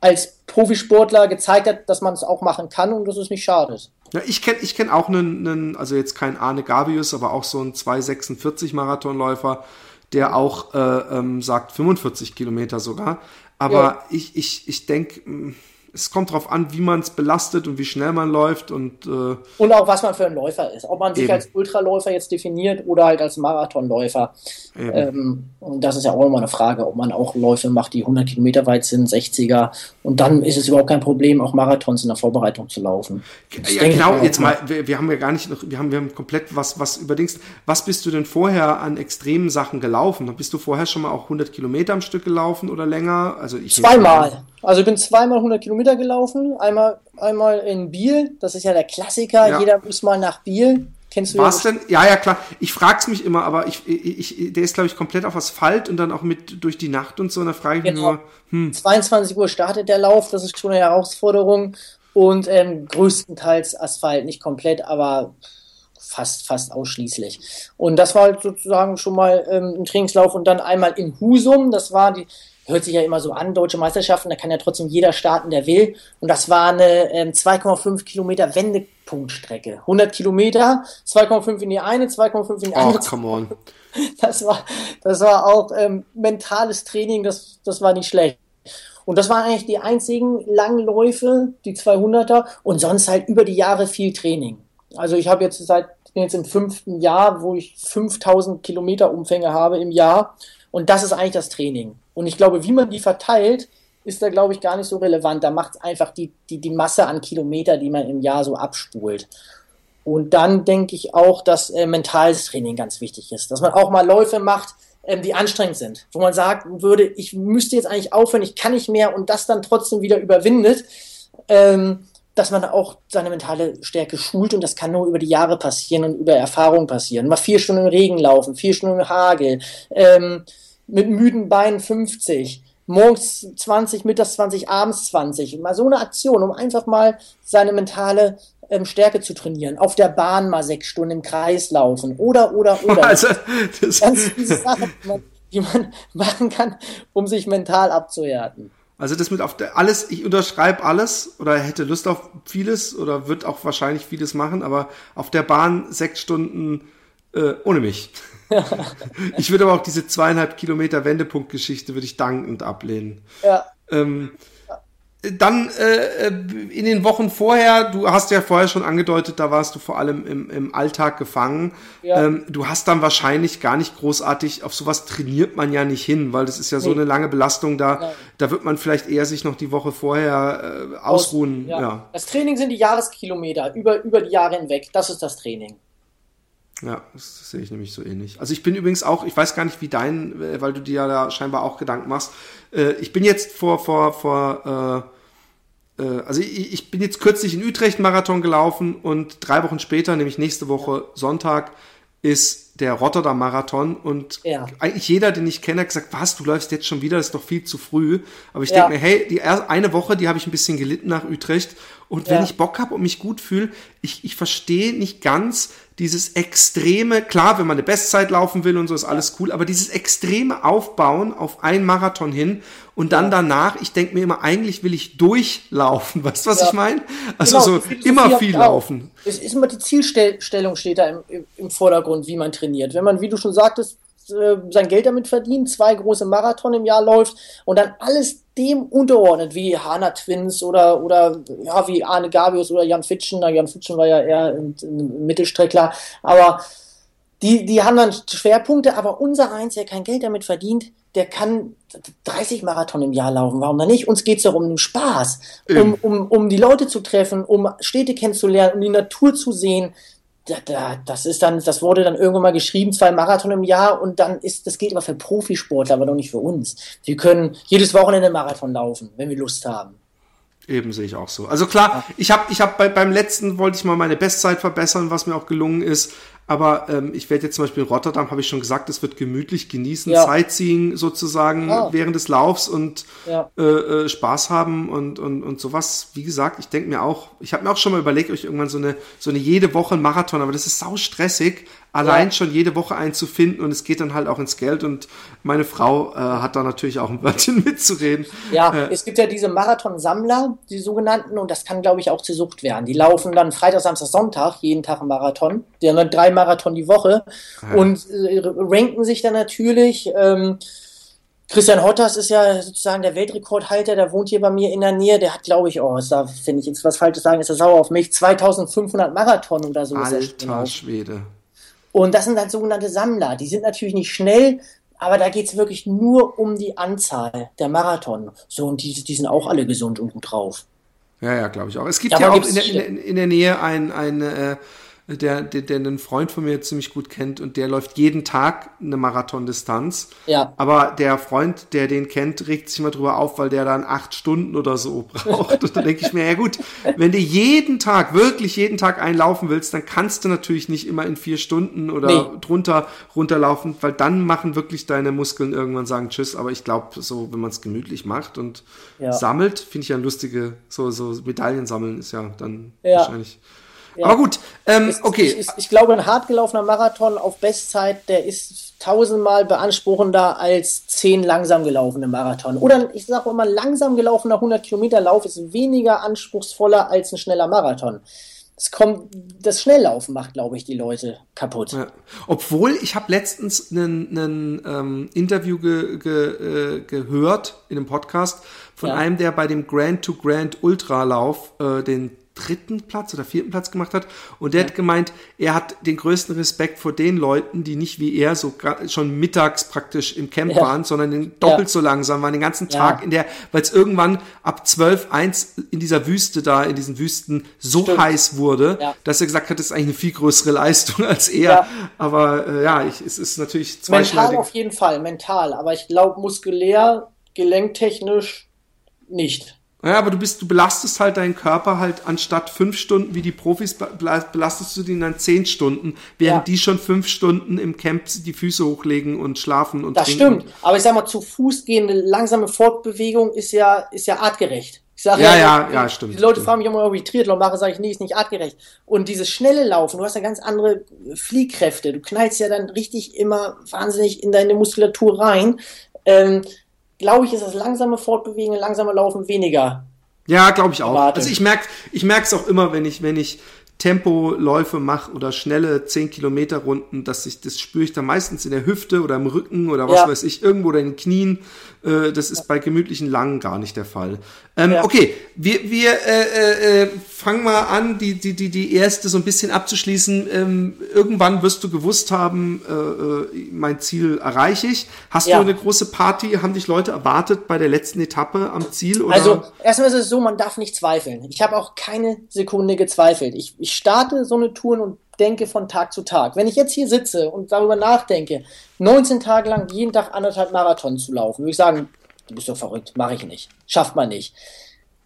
als Profisportler gezeigt hat, dass man es auch machen kann und dass es nicht schade Ja, ich kenne ich kenn auch einen, einen, also jetzt kein Arne Gabius, aber auch so einen 246 Marathonläufer, der auch äh, ähm, sagt 45 Kilometer sogar. Aber ja. ich, ich, ich denke, es kommt darauf an, wie man es belastet und wie schnell man läuft und äh, und auch was man für ein Läufer ist. Ob man sich eben. als Ultraläufer jetzt definiert oder halt als Marathonläufer. Ähm, und das ist ja auch immer eine Frage, ob man auch Läufe macht, die 100 Kilometer weit sind, 60er. Und dann ist es überhaupt kein Problem, auch Marathons in der Vorbereitung zu laufen. ja, genau. Jetzt mal, wir, wir, haben ja gar nicht noch, wir haben, wir haben komplett was, was überdings. Was bist du denn vorher an extremen Sachen gelaufen? Bist du vorher schon mal auch 100 Kilometer am Stück gelaufen oder länger? Also ich zweimal. Also ich bin zweimal 100 Kilometer gelaufen. Einmal, einmal in Biel. Das ist ja der Klassiker. Ja. Jeder muss mal nach Biel. Kennst du Was denn? Ja, ja, klar. Ich frag's mich immer, aber ich, ich, ich der ist, glaube ich, komplett auf Asphalt und dann auch mit durch die Nacht und so. Und da frage ich genau. mich nur, hm. 22 Uhr startet der Lauf, das ist schon eine Herausforderung. Und ähm, größtenteils Asphalt, nicht komplett, aber fast, fast ausschließlich. Und das war halt sozusagen schon mal ähm, ein Trainingslauf und dann einmal in Husum, das war die, hört sich ja immer so an, deutsche Meisterschaften, da kann ja trotzdem jeder starten, der will. Und das war eine ähm, 2,5 Kilometer Wendepunktstrecke. 100 Kilometer, 2,5 in die eine, 2,5 in die andere. Oh, come on. Das war, das war auch ähm, mentales Training, das, das war nicht schlecht. Und das waren eigentlich die einzigen Langläufe, die 200er und sonst halt über die Jahre viel Training. Also ich habe jetzt seit jetzt im fünften Jahr, wo ich 5000 Kilometer Umfänge habe im Jahr und das ist eigentlich das Training. Und ich glaube, wie man die verteilt, ist da, glaube ich, gar nicht so relevant. Da macht es einfach die, die, die Masse an Kilometer, die man im Jahr so abspult. Und dann denke ich auch, dass äh, mentales Training ganz wichtig ist. Dass man auch mal Läufe macht, ähm, die anstrengend sind. Wo man sagt würde, ich müsste jetzt eigentlich aufhören, ich kann nicht mehr und das dann trotzdem wieder überwindet. Ähm, dass man auch seine mentale Stärke schult und das kann nur über die Jahre passieren und über Erfahrung passieren. Mal vier Stunden im Regen laufen, vier Stunden im Hagel. Ähm, mit müden Beinen 50, morgens 20, mittags 20, abends 20. Mal so eine Aktion, um einfach mal seine mentale ähm, Stärke zu trainieren. Auf der Bahn mal sechs Stunden im Kreis laufen. Oder, oder, oder. Also, das Ganz diese Sachen, die man, die man machen kann, um sich mental abzuhärten. Also das mit auf der, alles, ich unterschreibe alles oder hätte Lust auf vieles oder wird auch wahrscheinlich vieles machen, aber auf der Bahn sechs Stunden Äh, ohne mich. ich würde aber auch diese zweieinhalb Kilometer Wendepunktgeschichte würde ich dankend ablehnen. Ja. Ähm, dann äh, in den Wochen vorher, du hast ja vorher schon angedeutet, da warst du vor allem im, im Alltag gefangen. Ja. Ähm, du hast dann wahrscheinlich gar nicht großartig, auf sowas trainiert man ja nicht hin, weil das ist ja nee. so eine lange Belastung da. Ja. Da wird man vielleicht eher sich noch die Woche vorher äh, ausruhen. Aus, ja. ja. Das Training sind die Jahreskilometer über, über die Jahre hinweg. Das ist das Training. Ja, das sehe ich nämlich so ähnlich. Also ich bin übrigens auch, ich weiß gar nicht, wie dein, äh, weil du dir ja da scheinbar auch Gedanken machst. Äh, ich bin jetzt vor, vor, vor, äh, äh, also ich, ich bin jetzt kürzlich in Utrecht Marathon gelaufen und drei Wochen später, nämlich nächste Woche Sonntag, ist der Rotterdam Marathon und ja. eigentlich jeder, den ich kenne, hat gesagt, was, du läufst jetzt schon wieder, das ist doch viel zu früh. Aber ich ja. denke mir, hey, die eine Woche, die habe ich ein bisschen gelitten nach Utrecht und wenn ja. ich Bock habe und mich gut fühle, ich, ich verstehe nicht ganz dieses extreme, klar, wenn man eine Bestzeit laufen will und so ist alles cool, aber dieses extreme Aufbauen auf einen Marathon hin und dann danach, ich denke mir immer, eigentlich will ich durchlaufen. Weißt du, was ich meine? Also genau, so immer viel laufen. Es ist immer die Zielstellung steht da im, im Vordergrund, wie man trainiert. Wenn man, wie du schon sagtest, äh, sein Geld damit verdient, zwei große Marathon im Jahr läuft und dann alles dem unterordnet, wie Hana Twins oder, oder ja, wie Arne Gabius oder Jan Fitschen. Na, Jan Fitschen war ja eher ein, ein Mittelstreckler, aber die, die haben dann Schwerpunkte, aber unser eins, der kein Geld damit verdient, der kann 30 Marathon im Jahr laufen. Warum dann nicht? Uns geht es doch um den Spaß, um, um, um die Leute zu treffen, um Städte kennenzulernen, um die Natur zu sehen das ist dann, das wurde dann irgendwann mal geschrieben, zwei Marathon im Jahr und dann ist, das gilt aber für Profisportler, aber doch nicht für uns. Wir können jedes Wochenende Marathon laufen, wenn wir Lust haben. Eben sehe ich auch so. Also klar, ich habe ich hab bei, beim letzten wollte ich mal meine Bestzeit verbessern, was mir auch gelungen ist. Aber ähm, ich werde jetzt zum Beispiel in Rotterdam, habe ich schon gesagt, es wird gemütlich genießen, ja. Sightseeing sozusagen ja. während des Laufs und ja. äh, äh, Spaß haben und, und, und sowas. Wie gesagt, ich denke mir auch, ich habe mir auch schon mal überlegt, euch irgendwann so eine, so eine jede Woche Marathon, aber das ist sau stressig allein schon jede Woche einen zu finden und es geht dann halt auch ins Geld und meine Frau äh, hat da natürlich auch ein Wörtchen mitzureden. Ja, äh, es gibt ja diese Marathon-Sammler, die sogenannten, und das kann, glaube ich, auch zur Sucht werden. Die laufen dann Freitag, Samstag, Sonntag, jeden Tag einen Marathon. Die haben dann drei Marathon die Woche ja. und äh, ranken sich dann natürlich. Ähm, Christian Hotters ist ja sozusagen der Weltrekordhalter, der wohnt hier bei mir in der Nähe. Der hat, glaube ich, oh, da finde ich jetzt was Falsches sagen, ist er sauer auf mich, 2500 Marathon oder so. Alter Schwede. Und das sind dann sogenannte Sammler. Die sind natürlich nicht schnell, aber da geht es wirklich nur um die Anzahl der Marathon. So, und die, die sind auch alle gesund und gut drauf. Ja, ja, glaube ich auch. Es gibt ja, ja auch in der, in, in der, Nähe ein, ein äh, der, der, der einen Freund von mir ziemlich gut kennt und der läuft jeden Tag eine Marathondistanz. Ja. Aber der Freund, der den kennt, regt sich mal drüber auf, weil der dann acht Stunden oder so braucht. und da denke ich mir, ja gut, wenn du jeden Tag, wirklich jeden Tag einlaufen willst, dann kannst du natürlich nicht immer in vier Stunden oder nee. drunter runterlaufen, weil dann machen wirklich deine Muskeln irgendwann sagen Tschüss. Aber ich glaube, so, wenn man es gemütlich macht und ja. sammelt, finde ich ja lustige, so, so Medaillen sammeln ist ja dann ja. wahrscheinlich ja. Aber gut, ähm, okay. Ich, ich, ich, glaube, ein hart gelaufener Marathon auf Bestzeit, der ist tausendmal beanspruchender als zehn langsam gelaufene Marathon. Oder ich sage immer, langsam gelaufener 100 Kilometer Lauf ist weniger anspruchsvoller als ein schneller Marathon. Es kommt, das Schnelllaufen macht, glaube ich, die Leute kaputt. Ja. Obwohl, ich habe letztens ein ähm, Interview ge, ge, äh, gehört in einem Podcast von ja. einem, der bei dem Grand to Grand Ultralauf äh, den dritten Platz oder vierten Platz gemacht hat. Und der ja. hat gemeint, er hat den größten Respekt vor den Leuten, die nicht wie er so schon mittags praktisch im Camp ja. waren, sondern doppelt ja. so langsam waren, den ganzen Tag in der, weil es irgendwann ab 12, 1 in dieser Wüste da, in diesen Wüsten so Stimmt. heiß wurde, dass er gesagt hat, das ist eigentlich eine viel größere Leistung als er. Aber äh, ja, ich, es ist natürlich zweischneidig. Mental auf jeden Fall, mental. Aber ich glaube, muskulär, gelenktechnisch nicht. Ja, aber du bist, du belastest halt deinen Körper halt anstatt fünf Stunden wie die Profis belastest du den dann zehn Stunden, während ja. die schon fünf Stunden im Camp die Füße hochlegen und schlafen und Das trinken. stimmt. Aber ich sag mal, zu Fuß gehende langsame Fortbewegung ist ja, ist ja artgerecht. Ich sage ja, ja, ja, ja, stimmt. Die Leute stimmt. fragen mich immer, ob ich Triathlon mache, sage ich, nee, ist nicht artgerecht. Und dieses schnelle Laufen, du hast ja ganz andere Fliehkräfte. Du knallst ja dann richtig immer wahnsinnig in deine Muskulatur rein. Ähm, glaube ich, ist das langsame Fortbewegen, langsame Laufen weniger. Ja, glaube ich auch. Erwartet. Also ich merke ich auch immer, wenn ich, wenn ich Tempoläufe mache oder schnelle 10 Kilometer Runden, dass ich, das spüre ich dann meistens in der Hüfte oder im Rücken oder was ja. weiß ich, irgendwo oder in den Knien. Äh, das ist bei gemütlichen Langen gar nicht der Fall. Ähm, ja. Okay, wir, wir äh, äh, fangen mal an, die, die, die, die erste so ein bisschen abzuschließen. Ähm, irgendwann wirst du gewusst haben, äh, äh mein Ziel erreiche ich. Hast ja. du eine große Party? Haben dich Leute erwartet bei der letzten Etappe am Ziel? Oder? Also erstmal ist es so, man darf nicht zweifeln. Ich habe auch keine Sekunde gezweifelt. Ich, ich starte so eine Tour und denke von Tag zu Tag. Wenn ich jetzt hier sitze und darüber nachdenke, 19 Tage lang jeden Tag anderthalb Marathon zu laufen, würde ich sagen, du bist doch verrückt, mache ich nicht, schafft man nicht.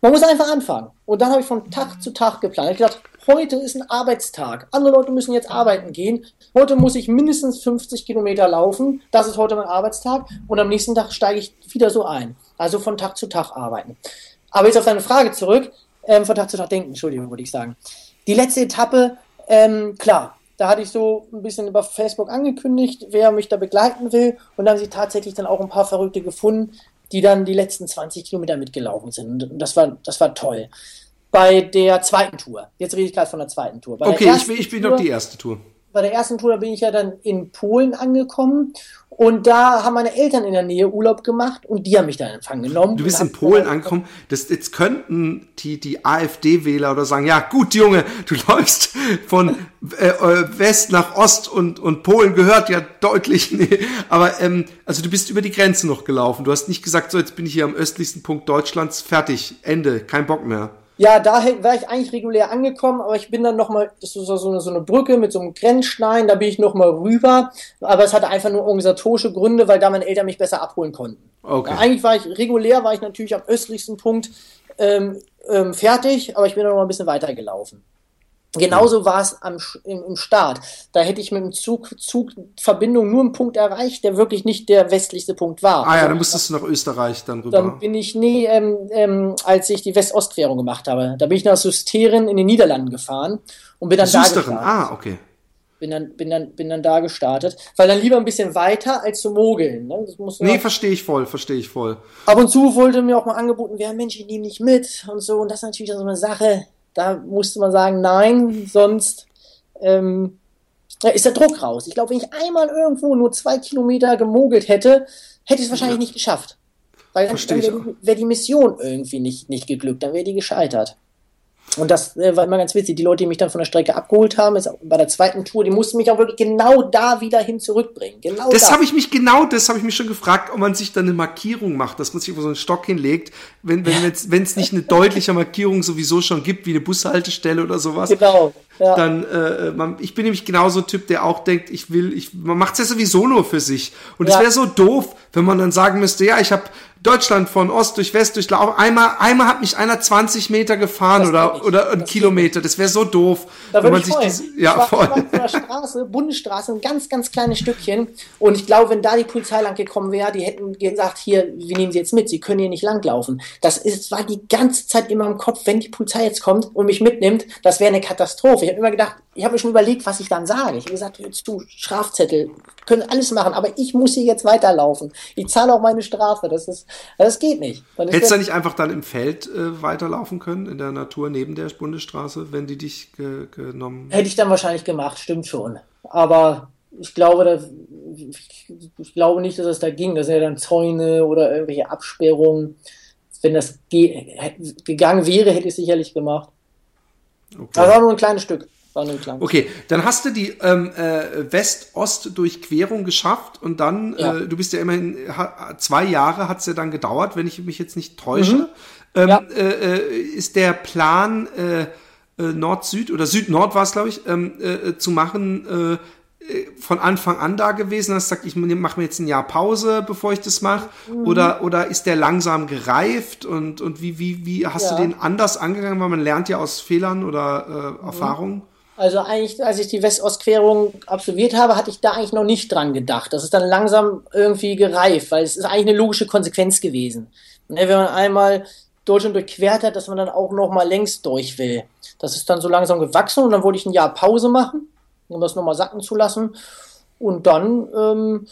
Man muss einfach anfangen. Und dann habe ich von Tag zu Tag geplant. Ich gedacht, heute ist ein Arbeitstag. Andere Leute müssen jetzt arbeiten gehen. Heute muss ich mindestens 50 Kilometer laufen. Das ist heute mein Arbeitstag. Und am nächsten Tag steige ich wieder so ein. Also von Tag zu Tag arbeiten. Aber jetzt auf deine Frage zurück. Ähm, von Tag zu Tag denken, Entschuldigung, würde ich sagen. Die letzte Etappe ähm, klar, da hatte ich so ein bisschen über Facebook angekündigt, wer mich da begleiten will. Und da haben sie tatsächlich dann auch ein paar Verrückte gefunden, die dann die letzten 20 Kilometer mitgelaufen sind. Und das war, das war toll. Bei der zweiten Tour, jetzt rede ich gerade von der zweiten Tour. Bei okay, ich bin, ich bin Tour, noch die erste Tour. Bei der ersten Tour bin ich ja dann in Polen angekommen und da haben meine Eltern in der Nähe Urlaub gemacht und die haben mich dann in Empfang genommen. Du bist in Polen angekommen. Das, jetzt könnten die, die AfD-Wähler oder sagen, ja gut, Junge, du läufst von äh, äh, West nach Ost und, und Polen gehört ja deutlich. Nee. Aber ähm, also du bist über die Grenze noch gelaufen. Du hast nicht gesagt, so jetzt bin ich hier am östlichsten Punkt Deutschlands, fertig, Ende, kein Bock mehr. Ja, da wäre ich eigentlich regulär angekommen, aber ich bin dann nochmal, das ist so eine, so eine Brücke mit so einem Grenzstein, da bin ich nochmal rüber, aber es hatte einfach nur organisatorische Gründe, weil da meine Eltern mich besser abholen konnten. Okay. Ja, eigentlich war ich, regulär war ich natürlich am östlichsten Punkt ähm, ähm, fertig, aber ich bin dann noch mal ein bisschen weiter gelaufen. Genauso war es am, im, im Start. Da hätte ich mit dem Zug, Zugverbindung nur einen Punkt erreicht, der wirklich nicht der westlichste Punkt war. Ah ja, dann musstest du nach Österreich dann rüber. Dann bin ich, nee, ähm, ähm, als ich die West-Ost-Querung gemacht habe, da bin ich nach Susteren in den Niederlanden gefahren und bin dann Susteren. da gestartet. Ah, okay. Bin dann, bin, dann, bin dann da gestartet, weil dann lieber ein bisschen weiter als zu mogeln. Ne? Nee, verstehe ich voll, verstehe ich voll. Ab und zu wollte mir auch mal angeboten werden, Mensch, ich nehme nicht mit und so. Und das ist natürlich so eine Sache, da musste man sagen, nein, sonst ähm, ist der Druck raus. Ich glaube, wenn ich einmal irgendwo nur zwei Kilometer gemogelt hätte, hätte ich es wahrscheinlich ja. nicht geschafft. Weil dann, dann wäre wär die Mission irgendwie nicht, nicht geglückt, dann wäre die gescheitert. Und das äh, war immer ganz witzig. Die Leute, die mich dann von der Strecke abgeholt haben, ist bei der zweiten Tour, die mussten mich auch wirklich genau da wieder hin zurückbringen. Genau das habe ich mich genau, das habe ich mich schon gefragt, ob man sich dann eine Markierung macht, dass man sich über so einen Stock hinlegt, wenn wenn es wenn es nicht eine deutliche Markierung sowieso schon gibt, wie eine Bushaltestelle oder sowas. Genau. Ja. Dann äh, man, ich bin nämlich genauso Typ, der auch denkt, ich will, ich man macht es ja sowieso nur für sich. Und es ja. wäre so doof, wenn man dann sagen müsste, ja, ich habe Deutschland von Ost durch West durchlaufen. Einmal, einmal hat mich einer 20 Meter gefahren oder, oder ein Kilometer. Das wäre so doof. Da wenn man sich diese, ja, ich war, voll. Ich war Straße, Bundesstraße, ein ganz, ganz kleines Stückchen. Und ich glaube, wenn da die Polizei lang gekommen wäre, die hätten gesagt, hier, wir nehmen Sie jetzt mit, Sie können hier nicht langlaufen. Das ist, war die ganze Zeit immer im Kopf, wenn die Polizei jetzt kommt und mich mitnimmt, das wäre eine Katastrophe. Ich habe immer gedacht, ich habe mir schon überlegt, was ich dann sage. Ich habe gesagt, jetzt du, Strafzettel, können alles machen, aber ich muss hier jetzt weiterlaufen. Ich zahle auch meine Strafe. Das ist, das geht nicht. Hättest du nicht einfach dann im Feld äh, weiterlaufen können, in der Natur neben der Bundesstraße, wenn die dich ge genommen Hätte ich dann wahrscheinlich gemacht, stimmt schon. Aber ich glaube, da, ich glaube nicht, dass es da ging. Das sind ja dann Zäune oder irgendwelche Absperrungen. Wenn das ge gegangen wäre, hätte ich es sicherlich gemacht. Okay. Aber war nur ein kleines Stück. Okay, dann hast du die ähm, äh, West-Ost-Durchquerung geschafft und dann, ja. äh, du bist ja immerhin, zwei Jahre hat es ja dann gedauert, wenn ich mich jetzt nicht täusche. Mhm. Ähm, ja. äh, äh ist der Plan äh, äh, Nord-Süd oder Süd-Nord war es, glaube ich, ähm, äh, zu machen, äh, von Anfang an da gewesen, hast gesagt, ich mache mir jetzt ein Jahr Pause, bevor ich das mache? Mhm. Oder, oder ist der langsam gereift und, und wie, wie, wie hast ja. du den anders angegangen? Weil man lernt ja aus Fehlern oder äh, Erfahrungen. Also eigentlich, als ich die West-Ost-Querung absolviert habe, hatte ich da eigentlich noch nicht dran gedacht. Das ist dann langsam irgendwie gereift, weil es ist eigentlich eine logische Konsequenz gewesen. Wenn man einmal Deutschland durchquert hat, dass man dann auch noch mal längs durch will. Das ist dann so langsam gewachsen und dann wollte ich ein Jahr Pause machen, um das nochmal sacken zu lassen. Und dann, ähm,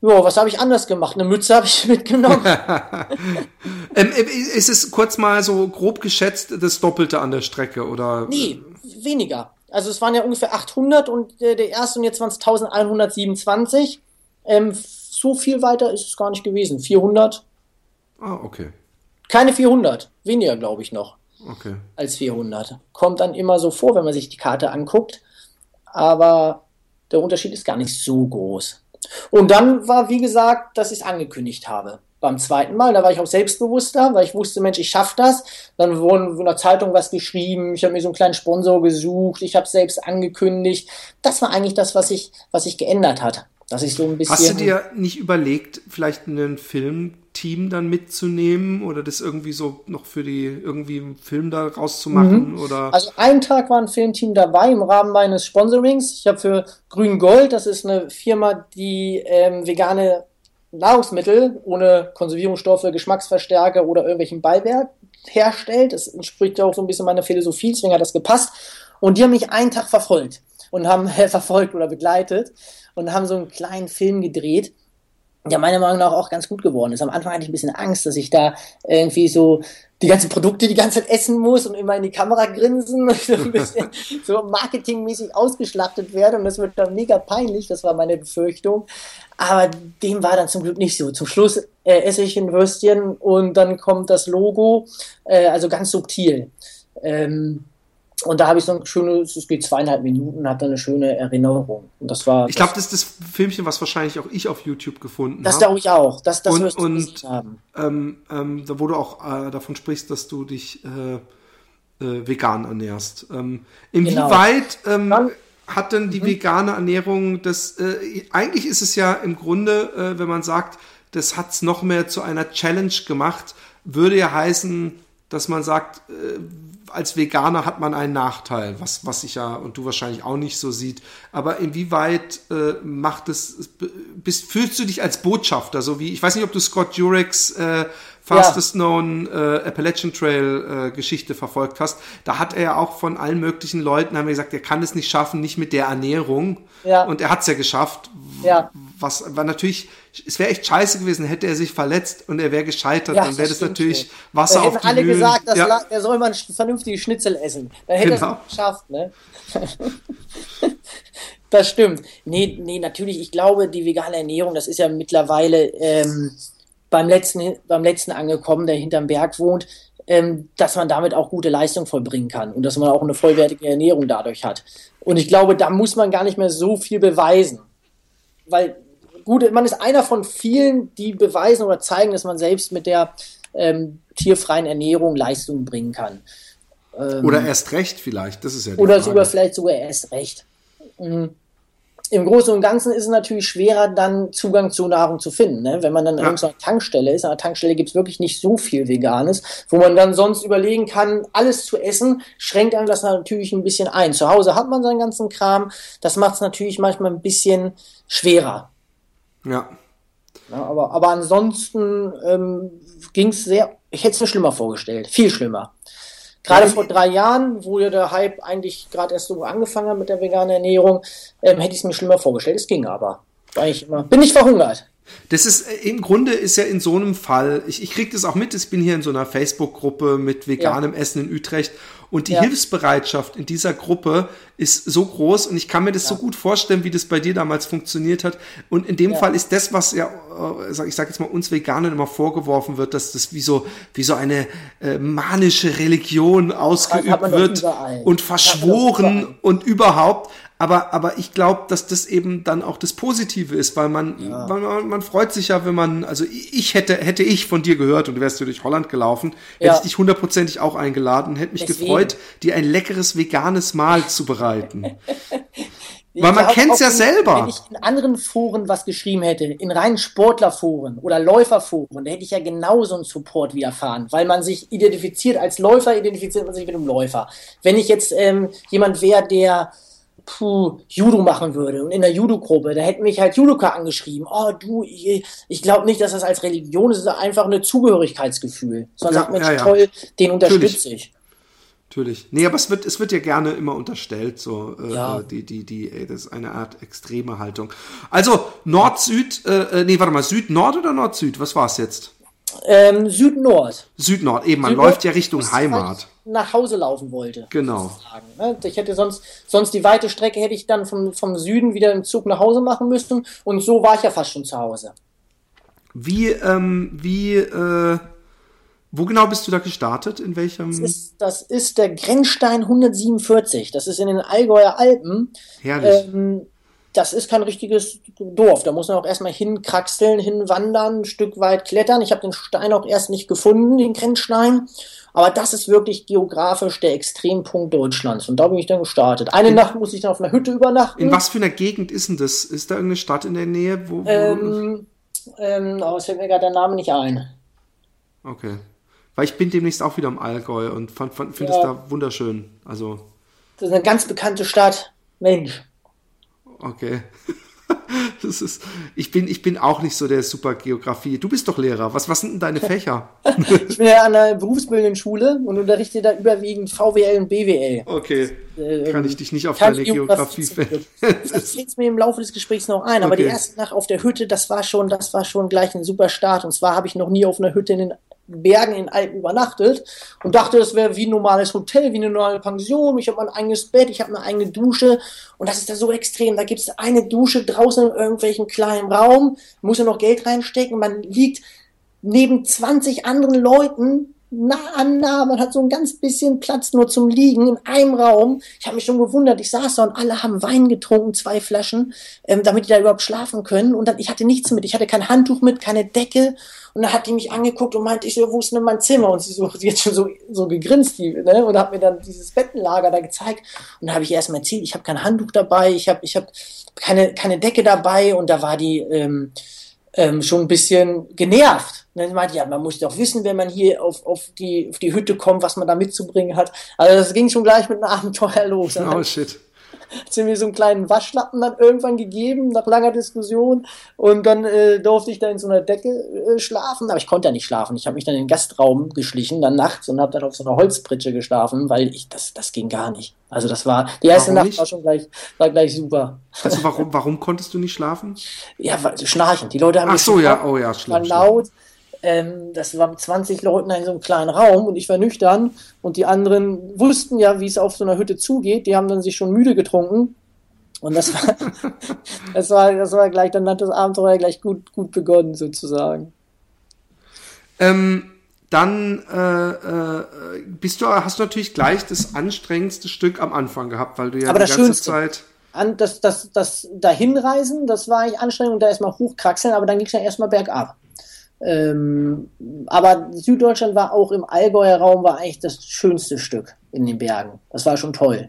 ja, was habe ich anders gemacht? Eine Mütze habe ich mitgenommen. ähm, ist es kurz mal so grob geschätzt das Doppelte an der Strecke oder? Nee, weniger. Also es waren ja ungefähr 800 und äh, der erste und jetzt waren es 1127. Ähm, so viel weiter ist es gar nicht gewesen. 400. Ah, okay. Keine 400. Weniger, glaube ich, noch. Okay. Als 400. Kommt dann immer so vor, wenn man sich die Karte anguckt. Aber der Unterschied ist gar nicht so groß. Und dann war, wie gesagt, dass ich es angekündigt habe. Beim zweiten Mal, da war ich auch selbstbewusster, weil ich wusste, Mensch, ich schaffe das. Dann wurde in der Zeitung was geschrieben, ich habe mir so einen kleinen Sponsor gesucht, ich habe selbst angekündigt. Das war eigentlich das, was ich, was sich geändert hat. Dass ich so ein bisschen. Hast du dir nicht überlegt, vielleicht einen Filmteam dann mitzunehmen oder das irgendwie so noch für die irgendwie einen Film da rauszumachen? Mhm. Oder? Also einen Tag war ein Filmteam dabei im Rahmen meines Sponsorings. Ich habe für Grün Gold, das ist eine Firma, die ähm, vegane Nahrungsmittel ohne Konservierungsstoffe, Geschmacksverstärker oder irgendwelchen Beiwerk herstellt. Das entspricht ja auch so ein bisschen meiner Philosophie, deswegen hat das gepasst. Und die haben mich einen Tag verfolgt und haben äh, verfolgt oder begleitet und haben so einen kleinen Film gedreht, der meiner Meinung nach auch ganz gut geworden ist. Am Anfang hatte ich ein bisschen Angst, dass ich da irgendwie so die ganzen Produkte die ganze Zeit essen muss und immer in die Kamera grinsen und so ein bisschen so marketingmäßig ausgeschlachtet werde und das wird dann mega peinlich, das war meine Befürchtung. Aber dem war dann zum Glück nicht so. Zum Schluss äh, esse ich ein Würstchen und dann kommt das Logo, äh, also ganz subtil. Ähm, und da habe ich so ein schönes, es geht zweieinhalb Minuten, habe dann eine schöne Erinnerung. Und das war. Ich glaube, das ist das Filmchen, was wahrscheinlich auch ich auf YouTube gefunden habe. Das glaube ich auch. Das, das und, und haben. Ähm, ähm, da wo du auch äh, davon sprichst, dass du dich äh, äh, vegan ernährst. Ähm, inwieweit genau. hat denn die mhm. vegane Ernährung das? Äh, eigentlich ist es ja im Grunde, äh, wenn man sagt, das hat es noch mehr zu einer Challenge gemacht, würde ja heißen, dass man sagt, äh, als Veganer hat man einen Nachteil, was, was ich ja und du wahrscheinlich auch nicht so sieht. Aber inwieweit äh, macht es, bist, fühlst du dich als Botschafter, so wie, ich weiß nicht, ob du Scott Jurex äh, Fastest ja. Known äh, Appalachian Trail äh, Geschichte verfolgt hast. Da hat er ja auch von allen möglichen Leuten haben wir gesagt, er kann es nicht schaffen, nicht mit der Ernährung. Ja. Und er hat es ja geschafft. Ja. Was war natürlich es wäre echt scheiße gewesen, hätte er sich verletzt und er wäre gescheitert, ja, dann wäre das, das natürlich nicht. Wasser da auf die alle Mühlen. gesagt, dass ja. er soll man vernünftige Schnitzel essen. Dann hätte genau. er es geschafft, ne? das stimmt. Nee, nee, natürlich, ich glaube, die vegane Ernährung, das ist ja mittlerweile ähm, beim, letzten, beim letzten angekommen, der hinterm Berg wohnt, ähm, dass man damit auch gute Leistung vollbringen kann und dass man auch eine vollwertige Ernährung dadurch hat. Und ich glaube, da muss man gar nicht mehr so viel beweisen. Weil gut, man ist einer von vielen, die beweisen oder zeigen, dass man selbst mit der ähm, tierfreien Ernährung Leistung bringen kann. Ähm, oder erst recht vielleicht, das ist ja die Oder Frage. sogar vielleicht sogar erst recht. Mhm. Im Großen und Ganzen ist es natürlich schwerer, dann Zugang zu Nahrung zu finden. Ne? Wenn man dann ja. an so einer Tankstelle ist, an der Tankstelle gibt es wirklich nicht so viel Veganes, wo man dann sonst überlegen kann, alles zu essen, schränkt einem das natürlich ein bisschen ein. Zu Hause hat man seinen ganzen Kram, das macht es natürlich manchmal ein bisschen schwerer. Ja. ja aber, aber ansonsten ähm, ging es sehr, ich hätte es mir schlimmer vorgestellt, viel schlimmer. Gerade vor drei Jahren, wo ja der Hype eigentlich gerade erst so angefangen hat mit der veganen Ernährung, ähm, hätte ich es mir schlimmer vorgestellt. Es ging aber. War ich immer, bin ich verhungert. Das ist äh, im Grunde ist ja in so einem Fall, ich, ich kriege das auch mit, ich bin hier in so einer Facebook-Gruppe mit veganem ja. Essen in Utrecht und die ja. Hilfsbereitschaft in dieser Gruppe ist so groß und ich kann mir das ja. so gut vorstellen, wie das bei dir damals funktioniert hat. Und in dem. Fall ist das, was ja, äh, ich sage jetzt mal, uns Veganern immer vorgeworfen wird, dass das wie so, wie so eine äh, manische Religion ausgeübt wird und verschworen und überhaupt. Aber, aber ich glaube, dass das eben dann auch das Positive ist, weil man, ja. weil man, man freut sich ja, wenn man, also ich hätte, hätte ich von dir gehört und du wärst durch Holland gelaufen, ja. hätte ich dich hundertprozentig auch eingeladen, hätte mich Deswegen. gefreut, dir ein leckeres veganes Mahl zu bereiten. Weil man kennt es ja selber. Wenn ich in anderen Foren was geschrieben hätte, in reinen Sportlerforen oder Läuferforen, da hätte ich ja genauso einen Support widerfahren, weil man sich identifiziert als Läufer, identifiziert man sich mit einem Läufer. Wenn ich jetzt ähm, jemand wäre, der puh, Judo machen würde und in der Judo-Gruppe, da hätten mich halt Judoka angeschrieben, oh du, ich, ich glaube nicht, dass das als Religion ist, es ist einfach ein Zugehörigkeitsgefühl. Sondern ja, sagt, Mensch, ja, ja. toll, den unterstütze ich. Natürlich. Nee, aber es wird, es wird ja gerne immer unterstellt, so äh, ja. Äh, die, die, die, ey, das ist eine Art extreme Haltung. Also Nord-Süd, äh, äh, nee, warte mal, Süd-Nord oder Nord-Süd? Was war es jetzt? Ähm, Süd-Nord. Süd-Nord, eben, man Süd-Nord, läuft ja Richtung Heimat. Nach Hause laufen wollte. Genau. sozusagen, ne? Ich hätte sonst, sonst die weite Strecke hätte ich dann vom, vom Süden wieder im Zug nach Hause machen müssen und so war ich ja fast schon zu Hause. Wie, ähm, wie, äh, wo genau bist du da gestartet? In welchem? Das ist, das ist der Grenzstein 147. Das ist in den Allgäuer Alpen. Herrlich. Ähm, das ist kein richtiges Dorf. Da muss man auch erstmal hinkraxeln, hinwandern, ein Stück weit klettern. Ich habe den Stein auch erst nicht gefunden, den Grenzstein. Aber das ist wirklich geografisch der Extrempunkt Deutschlands. Und da bin ich dann gestartet. Eine Nacht muss ich dann auf einer Hütte übernachten. in was für einer Gegend ist denn das? Ist da irgendeine Stadt in der Nähe? Wo, wo Ähm, ähm, aber es fällt mir gerade der Name nicht ein. okay. Weil ich bin demnächst auch wieder im Allgäu und finde es Ja. da wunderschön. Also, Das ist eine ganz bekannte Stadt. Mensch. Okay. Das ist, ich bin, ich bin auch nicht so der super Geografie. Du bist doch Lehrer. Was, was sind denn deine Fächer? Ich bin ja an der berufsbildenden Schule und unterrichte da überwiegend VWL und BWL. Okay. Kann ich dich nicht auf deine Geografie fällen? Das fällt mir im Laufe des Gesprächs noch ein, aber Okay. die erste Nacht auf der Hütte, das war schon, das war schon gleich ein super Start. Und zwar habe ich noch nie auf einer Hütte in den Bergen in Alpen übernachtet und dachte, das wäre wie ein normales Hotel, wie eine normale Pension. Ich habe mein eigenes Bett, ich habe eine eigene Dusche und das ist da so extrem. Da gibt es eine Dusche draußen in irgendwelchen kleinen Raum, muss ja noch Geld reinstecken. Man liegt neben 20 anderen Leuten nah an nah, man hat so ein ganz bisschen Platz nur zum Liegen in einem Raum. Ich habe mich schon gewundert, ich saß da und alle haben Wein getrunken, zwei Flaschen, ähm, damit die da überhaupt schlafen können. Und dann, ich hatte nichts mit, ich hatte kein Handtuch mit, keine Decke. Und dann hat die mich angeguckt und meinte, ich so, wo ist denn mein Zimmer? Und sie so, sie hat schon so, so gegrinst, die, ne? Und hat mir dann dieses Bettenlager da gezeigt. Und da habe ich erst mal erzählt, ich habe kein Handtuch dabei, ich habe ich hab keine, keine Decke dabei. Und da war die, ähm, ähm, schon ein bisschen genervt. Und dann meinte, ja, man muss doch wissen, wenn man hier auf, auf, die, auf die Hütte kommt, was man da mitzubringen hat. Also das ging schon gleich mit einem Abenteuer los. Oh shit. hat sie mir so einen kleinen Waschlappen dann irgendwann gegeben, nach langer Diskussion. Und dann äh, durfte ich da in so einer Decke äh, schlafen. Aber ich konnte ja nicht schlafen. Ich habe mich dann in den Gastraum geschlichen, dann nachts und habe dann auf so einer Holzpritsche geschlafen, weil ich das, das ging gar nicht. Also das war, die erste Warum Nacht nicht? war schon gleich, war gleich super. Also warum, warum konntest du nicht schlafen? Ja, weil- schnarchen. Die Leute haben Ach so, ja, oh ja, war schlimm. schlimm. Ähm, das war mit 20 Leuten in so einem kleinen Raum und ich war nüchtern und die anderen wussten ja, wie es auf so einer Hütte zugeht. Die haben dann sich schon müde getrunken und das war, das war, das war gleich, dann hat das Abenteuer gleich gut, gut begonnen sozusagen. Ähm, dann äh, äh, bist du, hast du natürlich gleich das anstrengendste Stück am Anfang gehabt, weil du ja Aber die ganze Schönste. Zeit. An, das, das, das dahinreisen, das war eigentlich anstrengend und da erstmal hochkraxeln, aber dann ging es ja erstmal bergab. Ähm, aber Süddeutschland war auch im Allgäuer Raum, war eigentlich das schönste Stück in den Bergen. Das war schon toll.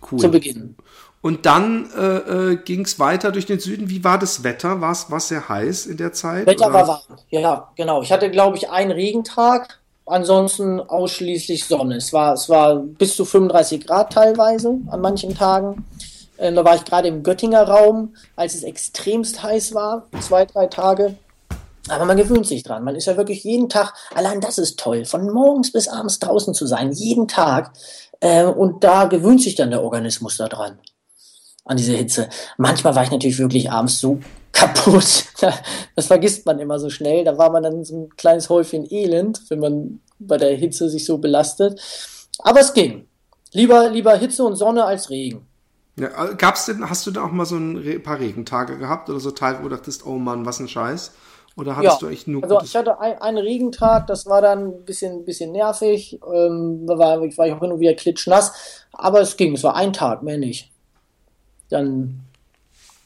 Zu Cool. Beginn. Und dann äh, äh, ging es weiter durch den Süden. Wie war das Wetter? War es sehr heiß in der Zeit? Wetter oder? war warm. Ja, genau. Ich hatte, glaube ich, einen Regentag, ansonsten ausschließlich Sonne. Es war, es war bis zu 35 Grad teilweise an manchen Tagen. Ähm, da war ich gerade im Göttinger Raum, als es extremst heiß war, zwei, drei Tage. Aber man gewöhnt sich dran. Man ist ja wirklich jeden Tag, allein das ist toll, von morgens bis abends draußen zu sein, jeden Tag. Äh, und da gewöhnt sich dann der Organismus daran an diese Hitze. Manchmal war ich natürlich wirklich abends so kaputt. Das vergisst man immer so schnell. Da war man dann so ein kleines Häufchen Elend, wenn man bei der Hitze sich so belastet. Aber es ging. Lieber, lieber Hitze und Sonne als Regen. Ja, äh, gab's denn, hast du da auch mal so ein paar Regentage gehabt oder so Tage, wo du dachtest, oh Mann, was ein Scheiß? Oder hattest du echt nur also ich hatte ein, einen Regentag, das war dann ein bisschen, bisschen nervig. Ähm, da war, ich war ich auch hin und wieder klitschnass. Aber es ging. Es war ein Tag, mehr nicht. Dann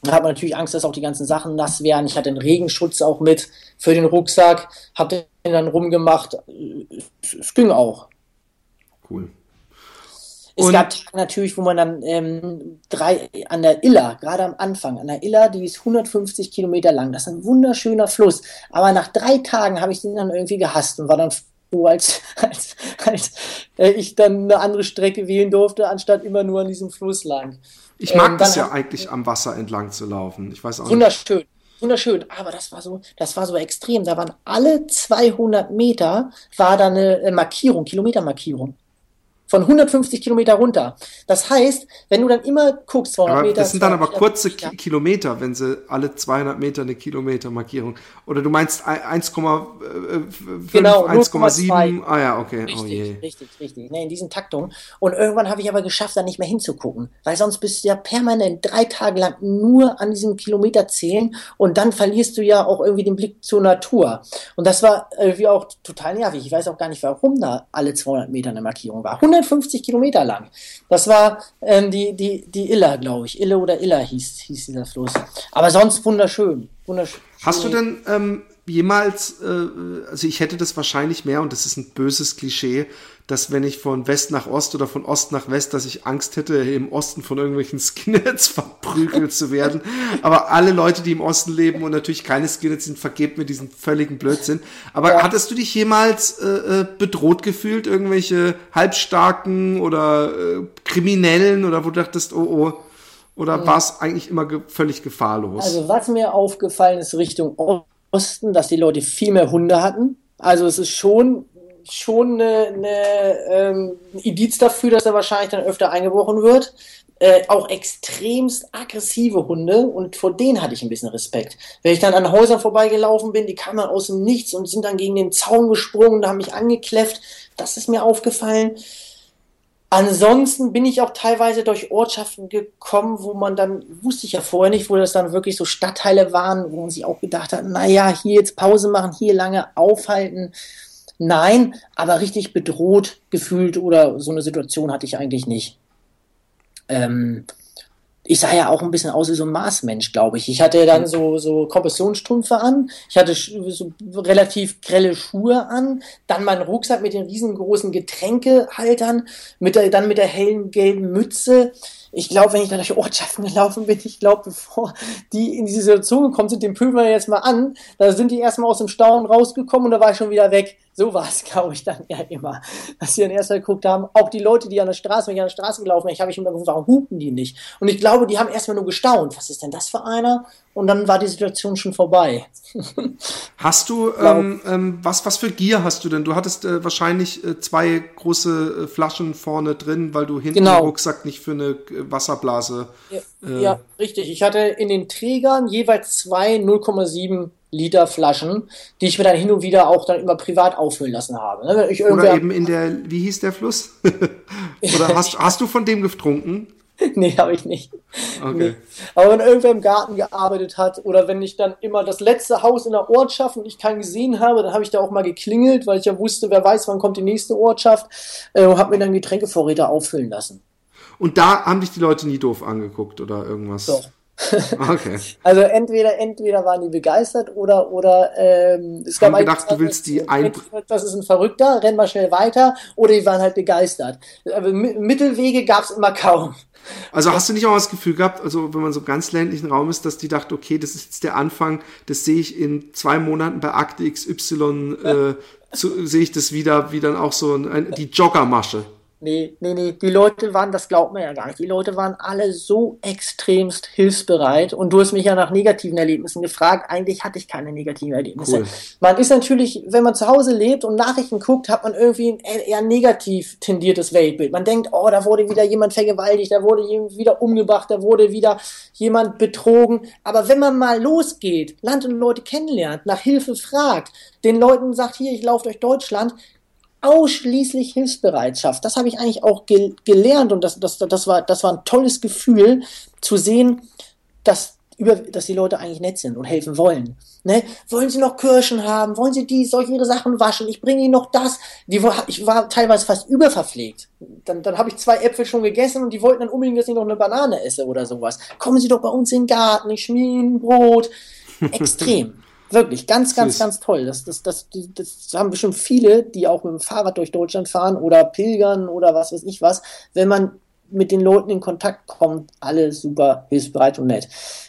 hat man natürlich Angst, dass auch die ganzen Sachen nass werden. Ich hatte einen Regenschutz auch mit für den Rucksack, hab den dann rumgemacht. Es, es ging auch. cool? Es Und- gab Tage natürlich, wo man dann ähm, drei an der Iller, gerade am Anfang, an der Iller, die ist 150 Kilometer lang. Das ist ein wunderschöner Fluss. Aber nach drei Tagen habe ich den dann irgendwie gehasst und war dann froh, als, als, als äh, ich dann eine andere Strecke wählen durfte, anstatt immer nur an diesem Fluss lang. Ich mag Ähm, das ja eigentlich am Wasser entlang zu laufen. Ich weiß auch nicht. Wunderschön. Wunderschön, aber das war so, das war so extrem. Da waren alle 200 Meter war da eine äh, Markierung, Kilometermarkierung. Von 150 Kilometer runter. Das heißt, wenn du dann immer guckst, 200 aber Meter. Das sind dann aber kurze Meter. Kilometer, wenn sie alle 200 Meter eine Kilometermarkierung. Oder du meinst 1,5, genau, 1,7. Ah ja, okay. Richtig, oh je. richtig, richtig. Ne, in diesen Taktungen. Und irgendwann habe ich aber geschafft, da nicht mehr hinzugucken. Weil sonst bist du ja permanent drei Tage lang nur an diesem Kilometer zählen und dann verlierst du ja auch irgendwie den Blick zur Natur. Und das war irgendwie auch total nervig. Ich weiß auch gar nicht, warum da alle 200 Meter eine Markierung war. 150 Kilometer lang. Das war ähm, die, die, die Iller, glaube ich. Ille oder Iller hieß, hieß dieser Fluss. Aber sonst wunderschön. wunderschön. Hast du denn ähm, jemals, äh, also ich hätte das wahrscheinlich mehr und das ist ein böses Klischee, dass wenn ich von West nach Ost oder von Ost nach West, dass ich Angst hätte, im Osten von irgendwelchen Skinheads verprügelt zu werden. Aber alle Leute, die im Osten leben und natürlich keine Skinheads sind, vergebt mir diesen völligen Blödsinn. Aber ja. hattest du dich jemals äh, äh, bedroht gefühlt, irgendwelche halbstarken oder äh, Kriminellen oder wo du dachtest, oh oh, oder war es eigentlich immer ge völlig gefahrlos? Also was mir aufgefallen ist Richtung Osten, dass die Leute viel mehr Hunde hatten. Also es ist schon schon eine, eine ähm, Indiz dafür, dass er wahrscheinlich dann öfter eingebrochen wird. Äh, auch extremst aggressive Hunde und vor denen hatte ich ein bisschen Respekt. Wenn ich dann an Häusern vorbeigelaufen bin, die kamen aus dem Nichts und sind dann gegen den Zaun gesprungen und haben mich angekläfft. Das ist mir aufgefallen. Ansonsten bin ich auch teilweise durch Ortschaften gekommen, wo man dann, wusste ich ja vorher nicht, wo das dann wirklich so Stadtteile waren, wo man sich auch gedacht hat, naja, hier jetzt Pause machen, hier lange aufhalten. Nein, aber richtig bedroht gefühlt oder so eine Situation hatte ich eigentlich nicht. Ähm, ich sah ja auch ein bisschen aus wie so ein Marsmensch, glaube ich. Ich hatte dann so, so Kompressionsstrümpfe an, ich hatte so relativ grelle Schuhe an, dann meinen Rucksack mit den riesengroßen Getränkehaltern, mit der, dann mit der hellen gelben Mütze ich glaube, wenn ich da durch Ortschaften gelaufen bin, ich glaube, bevor die in diese Situation gekommen sind, den pöbeln wir jetzt mal an, da sind die erstmal aus dem Staunen rausgekommen und da war ich schon wieder weg. So war es, glaube ich, dann ja immer. Dass sie dann erstmal geguckt haben, auch die Leute, die an der Straße, wenn ich an der Straße gelaufen bin, ich habe mich immer gefragt, warum hupen die nicht? Und ich glaube, die haben erstmal nur gestaunt, was ist denn das für einer? Und dann war die Situation schon vorbei. hast du, ähm, ähm, was, was für Gier hast du denn? Du hattest äh, wahrscheinlich äh, zwei große äh, Flaschen vorne drin, weil du hinten genau. den Rucksack nicht für eine äh, Wasserblase. Ja, äh, ja, richtig. Ich hatte in den Trägern jeweils zwei 0,7 Liter Flaschen, die ich mir dann hin und wieder auch dann immer privat auffüllen lassen habe. Ne? Oder eben in der, wie hieß der Fluss? Oder hast, hast du von dem getrunken? nee, habe ich nicht. Okay. Nee. Aber wenn irgendwer im Garten gearbeitet hat oder wenn ich dann immer das letzte Haus in der Ortschaft und ich keinen gesehen habe, dann habe ich da auch mal geklingelt, weil ich ja wusste, wer weiß, wann kommt die nächste Ortschaft äh, und habe mir dann Getränkevorräte auffüllen lassen. Und da haben dich die Leute nie doof angeguckt oder irgendwas? Doch. Okay. Also entweder entweder waren die begeistert oder oder ähm, es gab haben gedacht, du willst die ein das ist ein Verrückter, renn mal schnell weiter oder die waren halt begeistert. Aber Mittelwege gab es immer kaum. Also hast du nicht auch das Gefühl gehabt, also wenn man so ganz ländlichen Raum ist, dass die dachte, okay, das ist jetzt der Anfang, das sehe ich in zwei Monaten bei Akte XY, äh, sehe ich das wieder, wie dann auch so ein, die Joggermasche. Nee, nee, nee, die Leute waren, das glaubt man ja gar nicht, die Leute waren alle so extremst hilfsbereit und du hast mich ja nach negativen Erlebnissen gefragt, eigentlich hatte ich keine negativen Erlebnisse. Cool. Man ist natürlich, wenn man zu Hause lebt und Nachrichten guckt, hat man irgendwie ein eher negativ tendiertes Weltbild. Man denkt, oh, da wurde wieder jemand vergewaltigt, da wurde jemand wieder umgebracht, da wurde wieder jemand betrogen. Aber wenn man mal losgeht, Land und Leute kennenlernt, nach Hilfe fragt, den Leuten sagt, hier, ich laufe durch Deutschland, ausschließlich Hilfsbereitschaft. Das habe ich eigentlich auch ge gelernt und das, das, das, war, das war ein tolles Gefühl zu sehen, dass, über, dass die Leute eigentlich nett sind und helfen wollen. Ne? Wollen sie noch Kirschen haben? Wollen sie die, soll ich ihre Sachen waschen? Ich bringe ihnen noch das. Die, ich war teilweise fast überverpflegt. Dann, dann habe ich zwei Äpfel schon gegessen und die wollten dann unbedingt, dass ich noch eine Banane esse oder sowas. Kommen Sie doch bei uns in den Garten, ich schmier Ihnen Brot. Extrem. Wirklich, ganz, ganz, Süß. ganz toll. Das, das, das, das haben bestimmt viele, die auch mit dem Fahrrad durch Deutschland fahren oder pilgern oder was weiß ich was. Wenn man mit den Leuten in Kontakt kommt, alle super hilfsbereit und nett.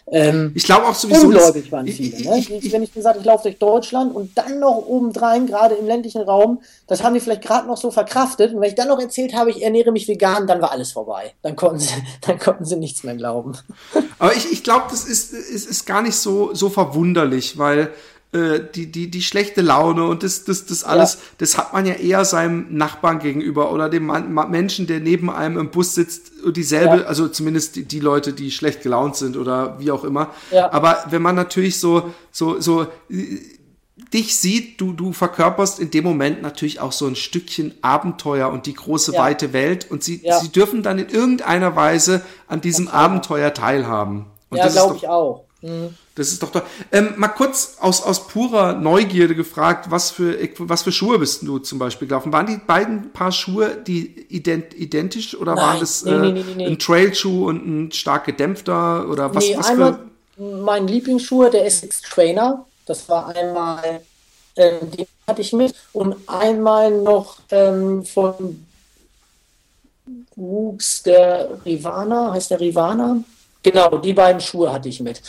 Ähm, ich glaube auch sowieso. Ungläubig waren viele. Ne? Ich, ich, wenn ich gesagt ich laufe durch Deutschland und dann noch obendrein, gerade im ländlichen Raum, das haben die vielleicht gerade noch so verkraftet. Und wenn ich dann noch erzählt habe, ich ernähre mich vegan, dann war alles vorbei. Dann konnten sie, dann konnten sie nichts mehr glauben. Aber ich, ich glaube, das ist, ist, ist gar nicht so, so verwunderlich, weil äh, die, die, die schlechte Laune und das, das, das alles, ja. das hat man ja eher seinem Nachbarn gegenüber oder dem Menschen, der neben einem im Bus sitzt, dieselbe, ja. also zumindest die, die, Leute, die schlecht gelaunt sind oder wie auch immer. Ja. Aber wenn man natürlich so, so, so äh, dich sieht, du, du verkörperst in dem Moment natürlich auch so ein Stückchen Abenteuer und die große ja. weite Welt und sie, ja. sie dürfen dann in irgendeiner Weise an diesem Abenteuer teilhaben. Und ja, glaube ich auch. Mhm. Das ist doch doch. Ähm, mal kurz aus, aus purer Neugierde gefragt, was für, was für Schuhe bist du zum Beispiel gelaufen? Waren die beiden Paar Schuhe die ident, identisch oder Nein, waren das nee, äh, nee, nee, ein Trailschuh und ein stark gedämpfter oder was? Nee, was einmal für? mein Lieblingsschuh, der Essex Trainer. Das war einmal, äh, den hatte ich mit und einmal noch ähm, von Wuchs der Rivana, heißt der Rivana? Genau, die beiden Schuhe hatte ich mit.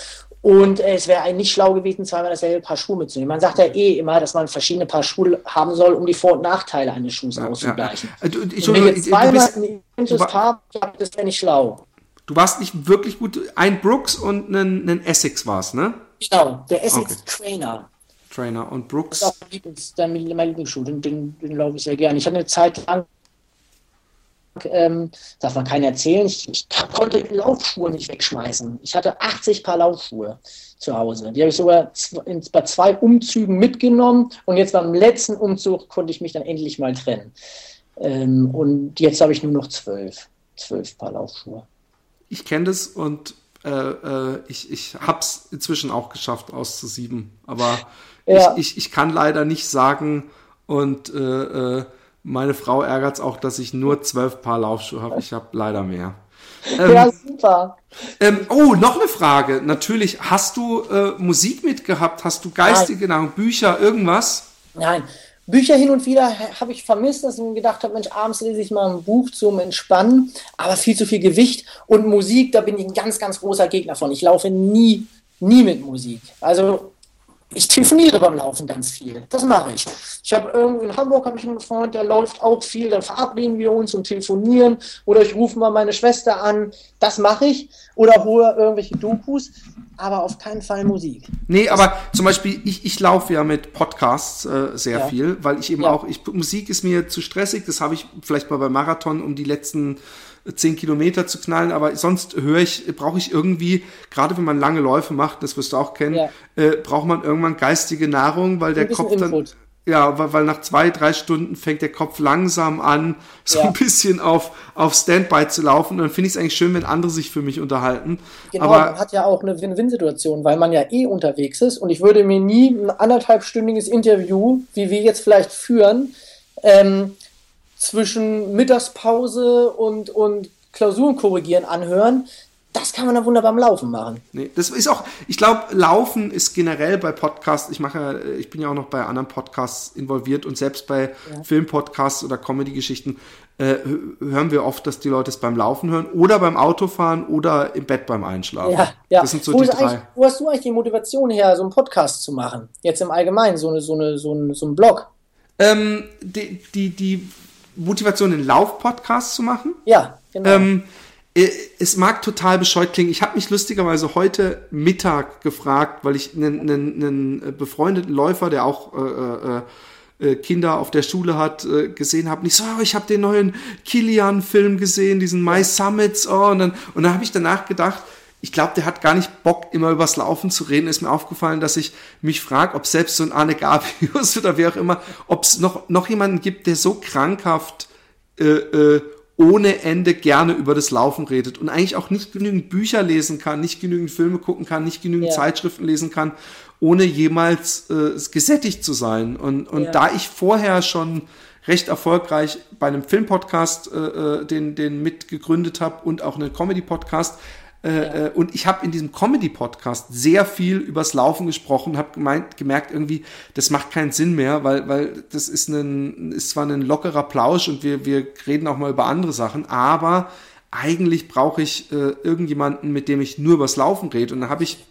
Und äh, es wäre eigentlich schlau gewesen, zweimal dasselbe Paar Schuhe mitzunehmen. Man sagt ja eh immer, dass man verschiedene Paar Schuhe haben soll, um die Vor- und Nachteile eines Schuhs ja, auszugleichen. Ja. Du, ich, wenn jetzt zweimal du bist, ein identisches Paar, das wäre nicht schlau. Du warst nicht wirklich gut. Ein Brooks und ein, ein Essex war es, ne? Genau, der Essex okay. Trainer. Trainer und Brooks. Das ist auch mein Lieblingsschuh, den, den, den glaube ich sehr gerne. Ich hatte eine Zeit lang ähm, darf man keinen erzählen. Ich, ich, konnte Laufschuhe nicht wegschmeißen. Ich hatte 80 Paar Laufschuhe zu Hause. Die habe ich sogar bei zwei Umzügen mitgenommen und jetzt beim letzten Umzug konnte ich mich dann endlich mal trennen. Ähm, und jetzt habe ich nur noch zwölf, zwölf Paar Laufschuhe. Ich kenne das und äh, äh, ich, ich habe es inzwischen auch geschafft, auszusieben. Aber ja. ich, ich, ich kann leider nicht sagen und äh, äh meine Frau ärgert es auch, dass ich nur zwölf Paar Laufschuhe habe. Ich habe leider mehr. Ähm, ja, super. Ähm, oh, noch eine Frage. Natürlich, hast du äh, Musik mitgehabt? Hast du geistige Nahrung, Bücher, irgendwas? Nein. Bücher hin und wieder habe ich vermisst, dass ich mir gedacht habe, Mensch, abends lese ich mal ein Buch zum Entspannen, aber viel zu viel Gewicht und Musik, da bin ich ein ganz, ganz großer Gegner von. Ich laufe nie, nie mit Musik. Also ich telefoniere beim Laufen ganz viel. Das mache ich. Ich habe irgendwie in Hamburg habe ich einen Freund, der läuft auch viel. Dann verabreden wir uns und telefonieren. Oder ich rufe mal meine Schwester an. Das mache ich. Oder hole irgendwelche Dokus. Aber auf keinen Fall Musik. Nee, aber zum Beispiel, ich, ich laufe ja mit Podcasts äh, sehr ja. viel, weil ich eben ja. auch, ich, Musik ist mir zu stressig. Das habe ich vielleicht mal beim Marathon um die letzten zehn Kilometer zu knallen, aber sonst höre ich, brauche ich irgendwie, gerade wenn man lange Läufe macht, das wirst du auch kennen, ja. äh, braucht man irgendwann geistige Nahrung, weil der Kopf dann, Input. ja, weil, weil nach zwei, drei Stunden fängt der Kopf langsam an, so ja. ein bisschen auf, auf Standby zu laufen. Und dann finde ich es eigentlich schön, wenn andere sich für mich unterhalten. Genau, aber man hat ja auch eine Win-Win-Situation, weil man ja eh unterwegs ist und ich würde mir nie ein anderthalbstündiges Interview, wie wir jetzt vielleicht führen, ähm, zwischen Mittagspause und, und Klausuren korrigieren anhören. Das kann man dann wunderbar beim Laufen machen. Nee, das ist auch, ich glaube, Laufen ist generell bei Podcasts, ich mache ich bin ja auch noch bei anderen Podcasts involviert und selbst bei ja. Filmpodcasts oder Comedy-Geschichten äh, hören wir oft, dass die Leute es beim Laufen hören oder beim Autofahren oder im Bett beim Einschlafen. Ja, ja. Das sind so wo die drei. Wo hast du eigentlich die Motivation her, so einen Podcast zu machen? Jetzt im Allgemeinen, so, eine, so, eine, so, ein, so ein Blog? Ähm, die, die, die Motivation, einen Lauf-Podcast zu machen. Ja, genau. Ähm, äh, es mag total bescheuert klingen. Ich habe mich lustigerweise heute Mittag gefragt, weil ich einen, einen, einen befreundeten Läufer, der auch äh, äh, äh Kinder auf der Schule hat, äh, gesehen habe. Und ich so, oh, ich habe den neuen Kilian-Film gesehen, diesen My Summits. Oh, und dann, und dann habe ich danach gedacht, ich glaube, der hat gar nicht Bock, immer übers Laufen zu reden. Ist mir aufgefallen, dass ich mich frage, ob selbst so ein Arne Gabius oder wer auch immer, ob es noch, noch jemanden gibt, der so krankhaft äh, äh, ohne Ende gerne über das Laufen redet und eigentlich auch nicht genügend Bücher lesen kann, nicht genügend Filme gucken kann, nicht genügend ja. Zeitschriften lesen kann, ohne jemals äh, gesättigt zu sein. Und, und ja. da ich vorher schon recht erfolgreich bei einem Filmpodcast äh, äh den, den mitgegründet habe und auch einen Comedy-Podcast, ja. Äh, und ich habe in diesem Comedy-Podcast sehr viel übers Laufen gesprochen, habe gemerkt, irgendwie, das macht keinen Sinn mehr, weil, weil das ist, ein, ist zwar ein lockerer Plausch und wir, wir reden auch mal über andere Sachen, aber eigentlich brauche ich äh, irgendjemanden, mit dem ich nur übers Laufen rede. Und dann habe ich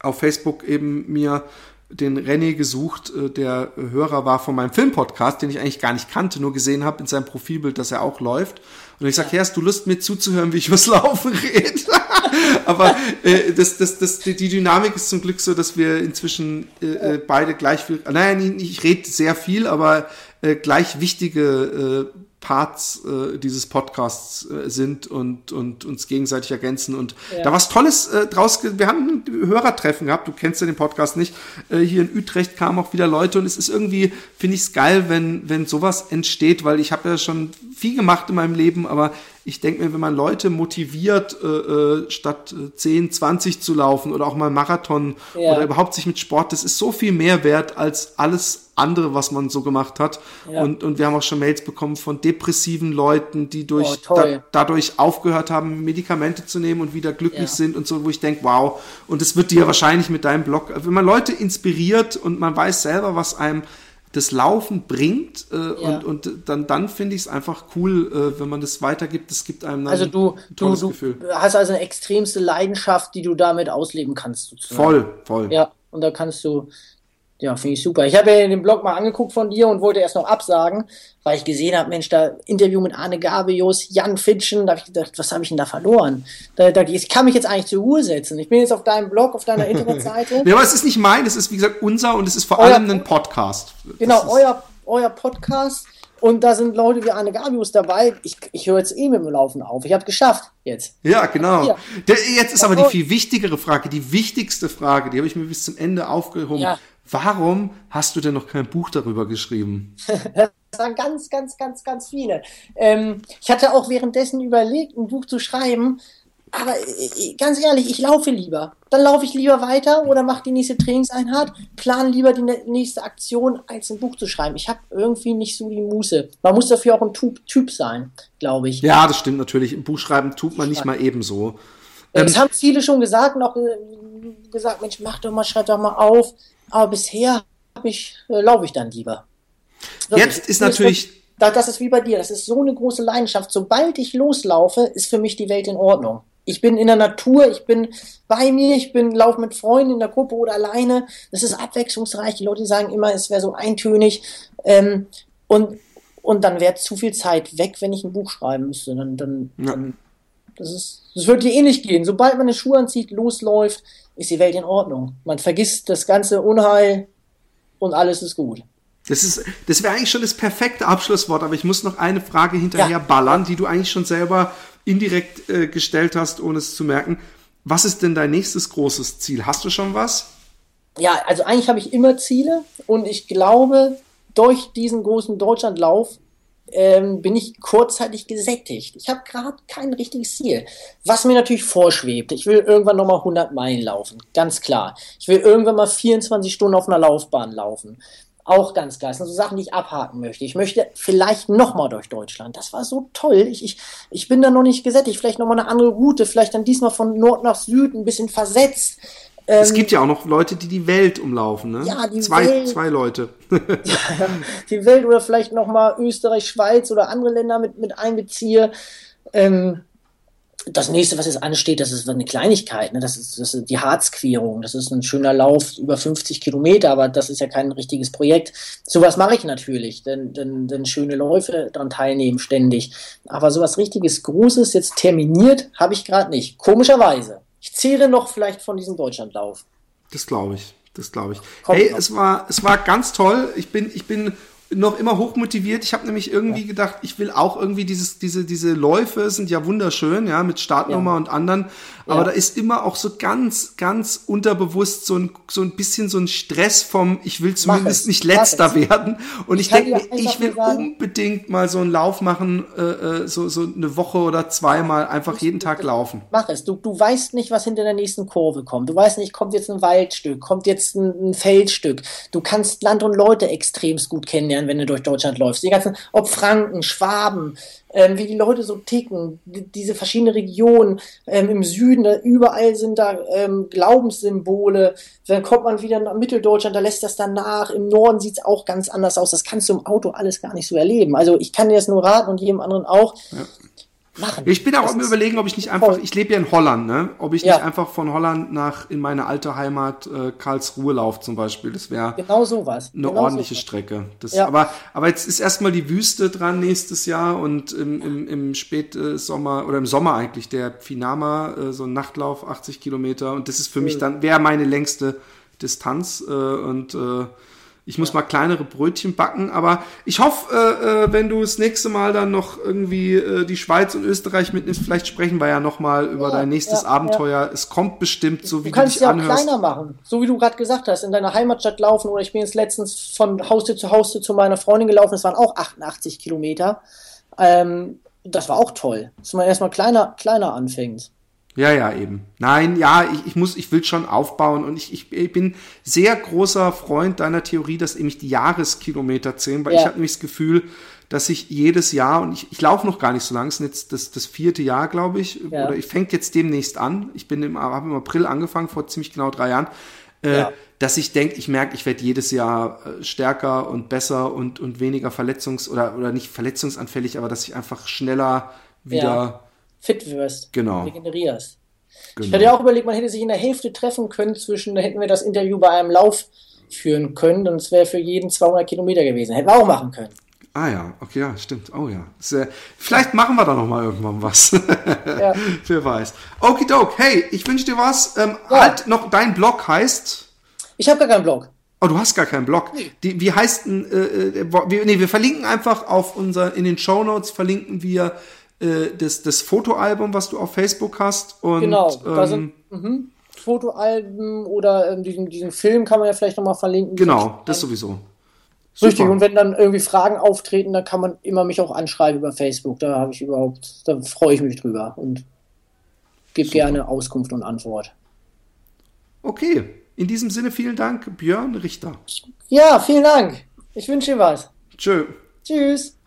auf Facebook eben mir den René gesucht, äh, der Hörer war von meinem Filmpodcast, den ich eigentlich gar nicht kannte, nur gesehen habe in seinem Profilbild, dass er auch läuft. Und ich sage, ja. hast du Lust mir zuzuhören, wie ich übers Laufen rede? Aber äh, das, das, das, die Dynamik ist zum Glück so, dass wir inzwischen äh, äh beide gleich viel, naja, ich rede sehr viel, aber äh, gleich wichtige äh, Parts äh, dieses Podcasts äh, sind und, und uns gegenseitig ergänzen. Und ja. da was Tolles äh, draus, wir haben ein Hörertreffen gehabt, du kennst ja den Podcast nicht. Äh, hier in Utrecht kamen auch wieder Leute und es ist irgendwie, finde ich es geil, wenn, wenn sowas entsteht, weil ich habe ja schon viel gemacht in meinem Leben, aber ich denke mir, wenn man Leute motiviert, äh, äh statt 10, äh, 20 zu laufen oder auch mal Marathon ja. oder überhaupt sich mit Sport, das ist so viel mehr wert als alles andere, was man so gemacht hat. Ja. Und, und wir haben auch schon Mails bekommen von depressiven Leuten, die durch oh, da, dadurch aufgehört haben, Medikamente zu nehmen und wieder glücklich ja. sind und so, wo ich denke, wow, und das wird dir wahrscheinlich mit deinem Blog, wenn man Leute inspiriert und man weiß selber, was einem das Laufen bringt äh, ja. und, und dann, dann finde ich es einfach cool, äh, wenn man das weitergibt. Es gibt einem also du, du, du Gefühl. hast also eine extremste Leidenschaft, die du damit ausleben kannst. Sozusagen. Voll, voll. Ja, und da kannst du, ja, finde ich super. Ich habe ja den Blog mal angeguckt von dir und wollte erst noch absagen, weil ich gesehen habe, Mensch, da Interview mit Arne Gabius, Jan Fitschen, da habe ich gedacht, was habe ich denn da verloren? Da, da, ich kann mich jetzt eigentlich zur Ruhe setzen. Ich bin jetzt auf deinem Blog, auf deiner Internetseite. ja, aber es ist nicht mein, es ist wie gesagt unser und es ist vor euer, allem ein Podcast. Genau, euer, euer Podcast. Und da sind Leute wie Arne Gabius dabei. Ich, ich höre jetzt eh mit dem Laufen auf. Ich habe geschafft jetzt. Ja, genau. Der, jetzt ist aber die viel wichtigere Frage, die wichtigste Frage, die habe ich mir bis zum Ende aufgehoben. Ja. Warum hast du denn noch kein Buch darüber geschrieben? das waren ganz, ganz, ganz, ganz viele. Ähm, ich hatte auch währenddessen überlegt, ein Buch zu schreiben, aber äh, ganz ehrlich, ich laufe lieber. Dann laufe ich lieber weiter oder mache die nächste Trainingseinheit, plan lieber die nächste Aktion, als ein Buch zu schreiben. Ich habe irgendwie nicht so die Muße. Man muss dafür auch ein Typ, sein, glaube ich. Ja, das stimmt natürlich. Ein Buch schreiben tut man nicht mal ebenso. Das ähm, haben viele schon gesagt, noch äh, gesagt, Mensch, mach doch mal, schreib doch mal auf. Aber bisher ich, äh, laufe ich dann lieber. Wirklich. Jetzt ist natürlich. Das, ist wie bei dir, das ist so eine große Leidenschaft. Sobald ich loslaufe, ist für mich die Welt in Ordnung. Ich bin in der Natur, ich bin bei mir, ich bin laufe mit Freunden in der Gruppe oder alleine. Das ist abwechslungsreich. Die Leute sagen immer, es wäre so eintönig. Ähm, und, und dann wäre zu viel Zeit weg, wenn ich ein Buch schreiben müsste. Dann, dann, ja. dann das, ist, das würde dir ähnlich gehen. Sobald man eine Schuhe anzieht, losläuft, ist die Welt in Ordnung. Man vergisst das ganze Unheil und alles ist gut. Das, ist, das wäre eigentlich schon das perfekte Abschlusswort, aber ich muss noch eine Frage hinterher ja. ballern, die du eigentlich schon selber indirekt äh, gestellt hast, ohne es zu merken. Was ist denn dein nächstes großes Ziel? Hast du schon was? Ja, also eigentlich habe ich immer Ziele und ich glaube, durch diesen großen Deutschlandlauf ähm, bin ich kurzzeitig gesättigt. Ich habe gerade kein richtiges Ziel. Was mir natürlich vorschwebt, ich will irgendwann nochmal 100 Meilen laufen, ganz klar. Ich will irgendwann mal 24 Stunden auf einer Laufbahn laufen. Auch ganz klar. Das sind so Sachen, die ich abhaken möchte. Ich möchte vielleicht nochmal durch Deutschland. Das war so toll. Ich, ich, ich bin da noch nicht gesättigt. Vielleicht nochmal eine andere Route. Vielleicht dann diesmal von Nord nach Süden ein bisschen versetzt. Ähm, es gibt ja auch noch Leute, die die Welt umlaufen, ne? Ja, die zwei, Welt. Zwei Leute. ja, die Welt oder vielleicht nochmal Österreich, Schweiz oder andere Länder mit, mit einbeziehe. Ähm, das nächste, was jetzt ansteht, das ist eine Kleinigkeit. Ne? Das, ist, das ist die Harzquerung. Das ist ein schöner Lauf über 50 Kilometer, aber das ist ja kein richtiges Projekt. Sowas mache ich natürlich, denn, denn, denn schöne Läufe daran teilnehmen ständig. Aber sowas richtiges Großes, jetzt terminiert, habe ich gerade nicht. Komischerweise. Ich zehre noch vielleicht von diesem Deutschlandlauf. Das glaube ich. Das glaube ich. Kommt hey, noch. es war, es war ganz toll. Ich bin, ich bin noch immer hochmotiviert. Ich habe nämlich irgendwie ja. gedacht, ich will auch irgendwie dieses, diese, diese Läufe sind ja wunderschön, ja, mit Startnummer ja. und anderen. Aber ja. da ist immer auch so ganz, ganz unterbewusst so ein, so ein bisschen so ein Stress vom, ich will zumindest nicht letzter werden. Und ich, ich denke mir, ich will unbedingt mal so einen Lauf machen, äh, äh, so, so eine Woche oder zweimal einfach jeden Tag laufen. Mach es. Du, du weißt nicht, was hinter der nächsten Kurve kommt. Du weißt nicht, kommt jetzt ein Waldstück, kommt jetzt ein, ein Feldstück. Du kannst Land und Leute extremst gut kennenlernen, wenn du durch Deutschland läufst. Die ganzen, ob Franken, Schwaben, ähm, wie die Leute so ticken, die, diese verschiedenen Regionen ähm, im Süden, da überall sind da ähm, Glaubenssymbole. Dann kommt man wieder nach Mitteldeutschland, da lässt das dann nach. Im Norden sieht es auch ganz anders aus. Das kannst du im Auto alles gar nicht so erleben. Also ich kann dir das nur raten und jedem anderen auch. Ja. Machen. Ich bin auch Das am überlegen, ob ich nicht einfach, toll. ich lebe ja in Holland, ne? Ob ich Ja. nicht einfach von Holland nach in meine alte Heimat äh, Karlsruhe laufe zum Beispiel. Das wäre Genau sowas. eine genau ordentliche sowas. Strecke. Das, Ja. aber, aber jetzt ist erstmal die Wüste dran nächstes Jahr und im, im, im Spätsommer oder im Sommer eigentlich der Finama, äh, so ein Nachtlauf, 80 Kilometer. Und das ist für mich dann, wäre meine längste Distanz. Äh, und äh, ich muss mal kleinere Brötchen backen, aber ich hoffe, äh, äh, wenn du das nächste Mal dann noch irgendwie äh, die Schweiz und Österreich mitnimmst, vielleicht sprechen wir ja noch mal über Ja, dein nächstes ja, Abenteuer. Es kommt bestimmt, so wie Du du, kannst dich es ja auch anhörst. kleiner machen, so wie du gerade gesagt hast, in deiner Heimatstadt laufen oder ich bin jetzt letztens von Haustür zu Haustür zu meiner Freundin gelaufen, das waren auch 88 Kilometer. Ähm, das war auch toll, dass man erstmal kleiner, kleiner anfängt. Ja, ja, eben. Nein, ja, ich, ich muss, ich will schon aufbauen und ich, ich, ich bin sehr großer Freund deiner Theorie, dass nämlich die Jahreskilometer zählen, weil Ja. ich habe nämlich das Gefühl, dass ich jedes Jahr, und ich, ich laufe noch gar nicht so lange, es ist jetzt das, das vierte Jahr, glaube ich, Ja. oder ich fängt jetzt demnächst an. Ich bin im, habe im April angefangen, vor ziemlich genau drei Jahren, äh, Ja. dass ich denke, ich merke, ich werde jedes Jahr äh, stärker und besser und, und weniger verletzungs- oder, oder nicht verletzungsanfällig, aber dass ich einfach schneller wieder. Fit wirst, Genau. regenerierst. Ich genau. hatte ja auch überlegt, man hätte sich in der Hälfte treffen können zwischen, da hätten wir das Interview bei einem Lauf führen können und es wäre für jeden 200 Kilometer gewesen. Hätten wir auch machen können. Ah ja, okay, ja, stimmt. Oh ja. Sehr, vielleicht machen wir da noch mal irgendwann was. Ja. Wer weiß. Okidok, hey, ich wünsche dir was. Ähm, Ja. Halt noch, dein Blog heißt... Ich habe gar keinen Blog. Oh, du hast gar keinen Blog. Die, wie heißt denn... Äh, äh, wir, nee, wir verlinken einfach auf unser... In den Shownotes verlinken wir äh, das, das Fotoalbum, was du auf Facebook hast. Und, Genau, da ähm, sind mhm, Fotoalben oder ähm, diesen, diesen Film kann man ja vielleicht nochmal verlinken. Genau, das sowieso. Richtig, Super. und wenn dann irgendwie Fragen auftreten, dann kann man immer mich auch anschreiben über Facebook. Da habe ich überhaupt, da freue ich mich drüber und gebe gerne Auskunft und Antwort. Okay, in diesem Sinne vielen Dank, Björn Richter. Ja, vielen Dank. Ich wünsche dir was. Tschö. Tschüss.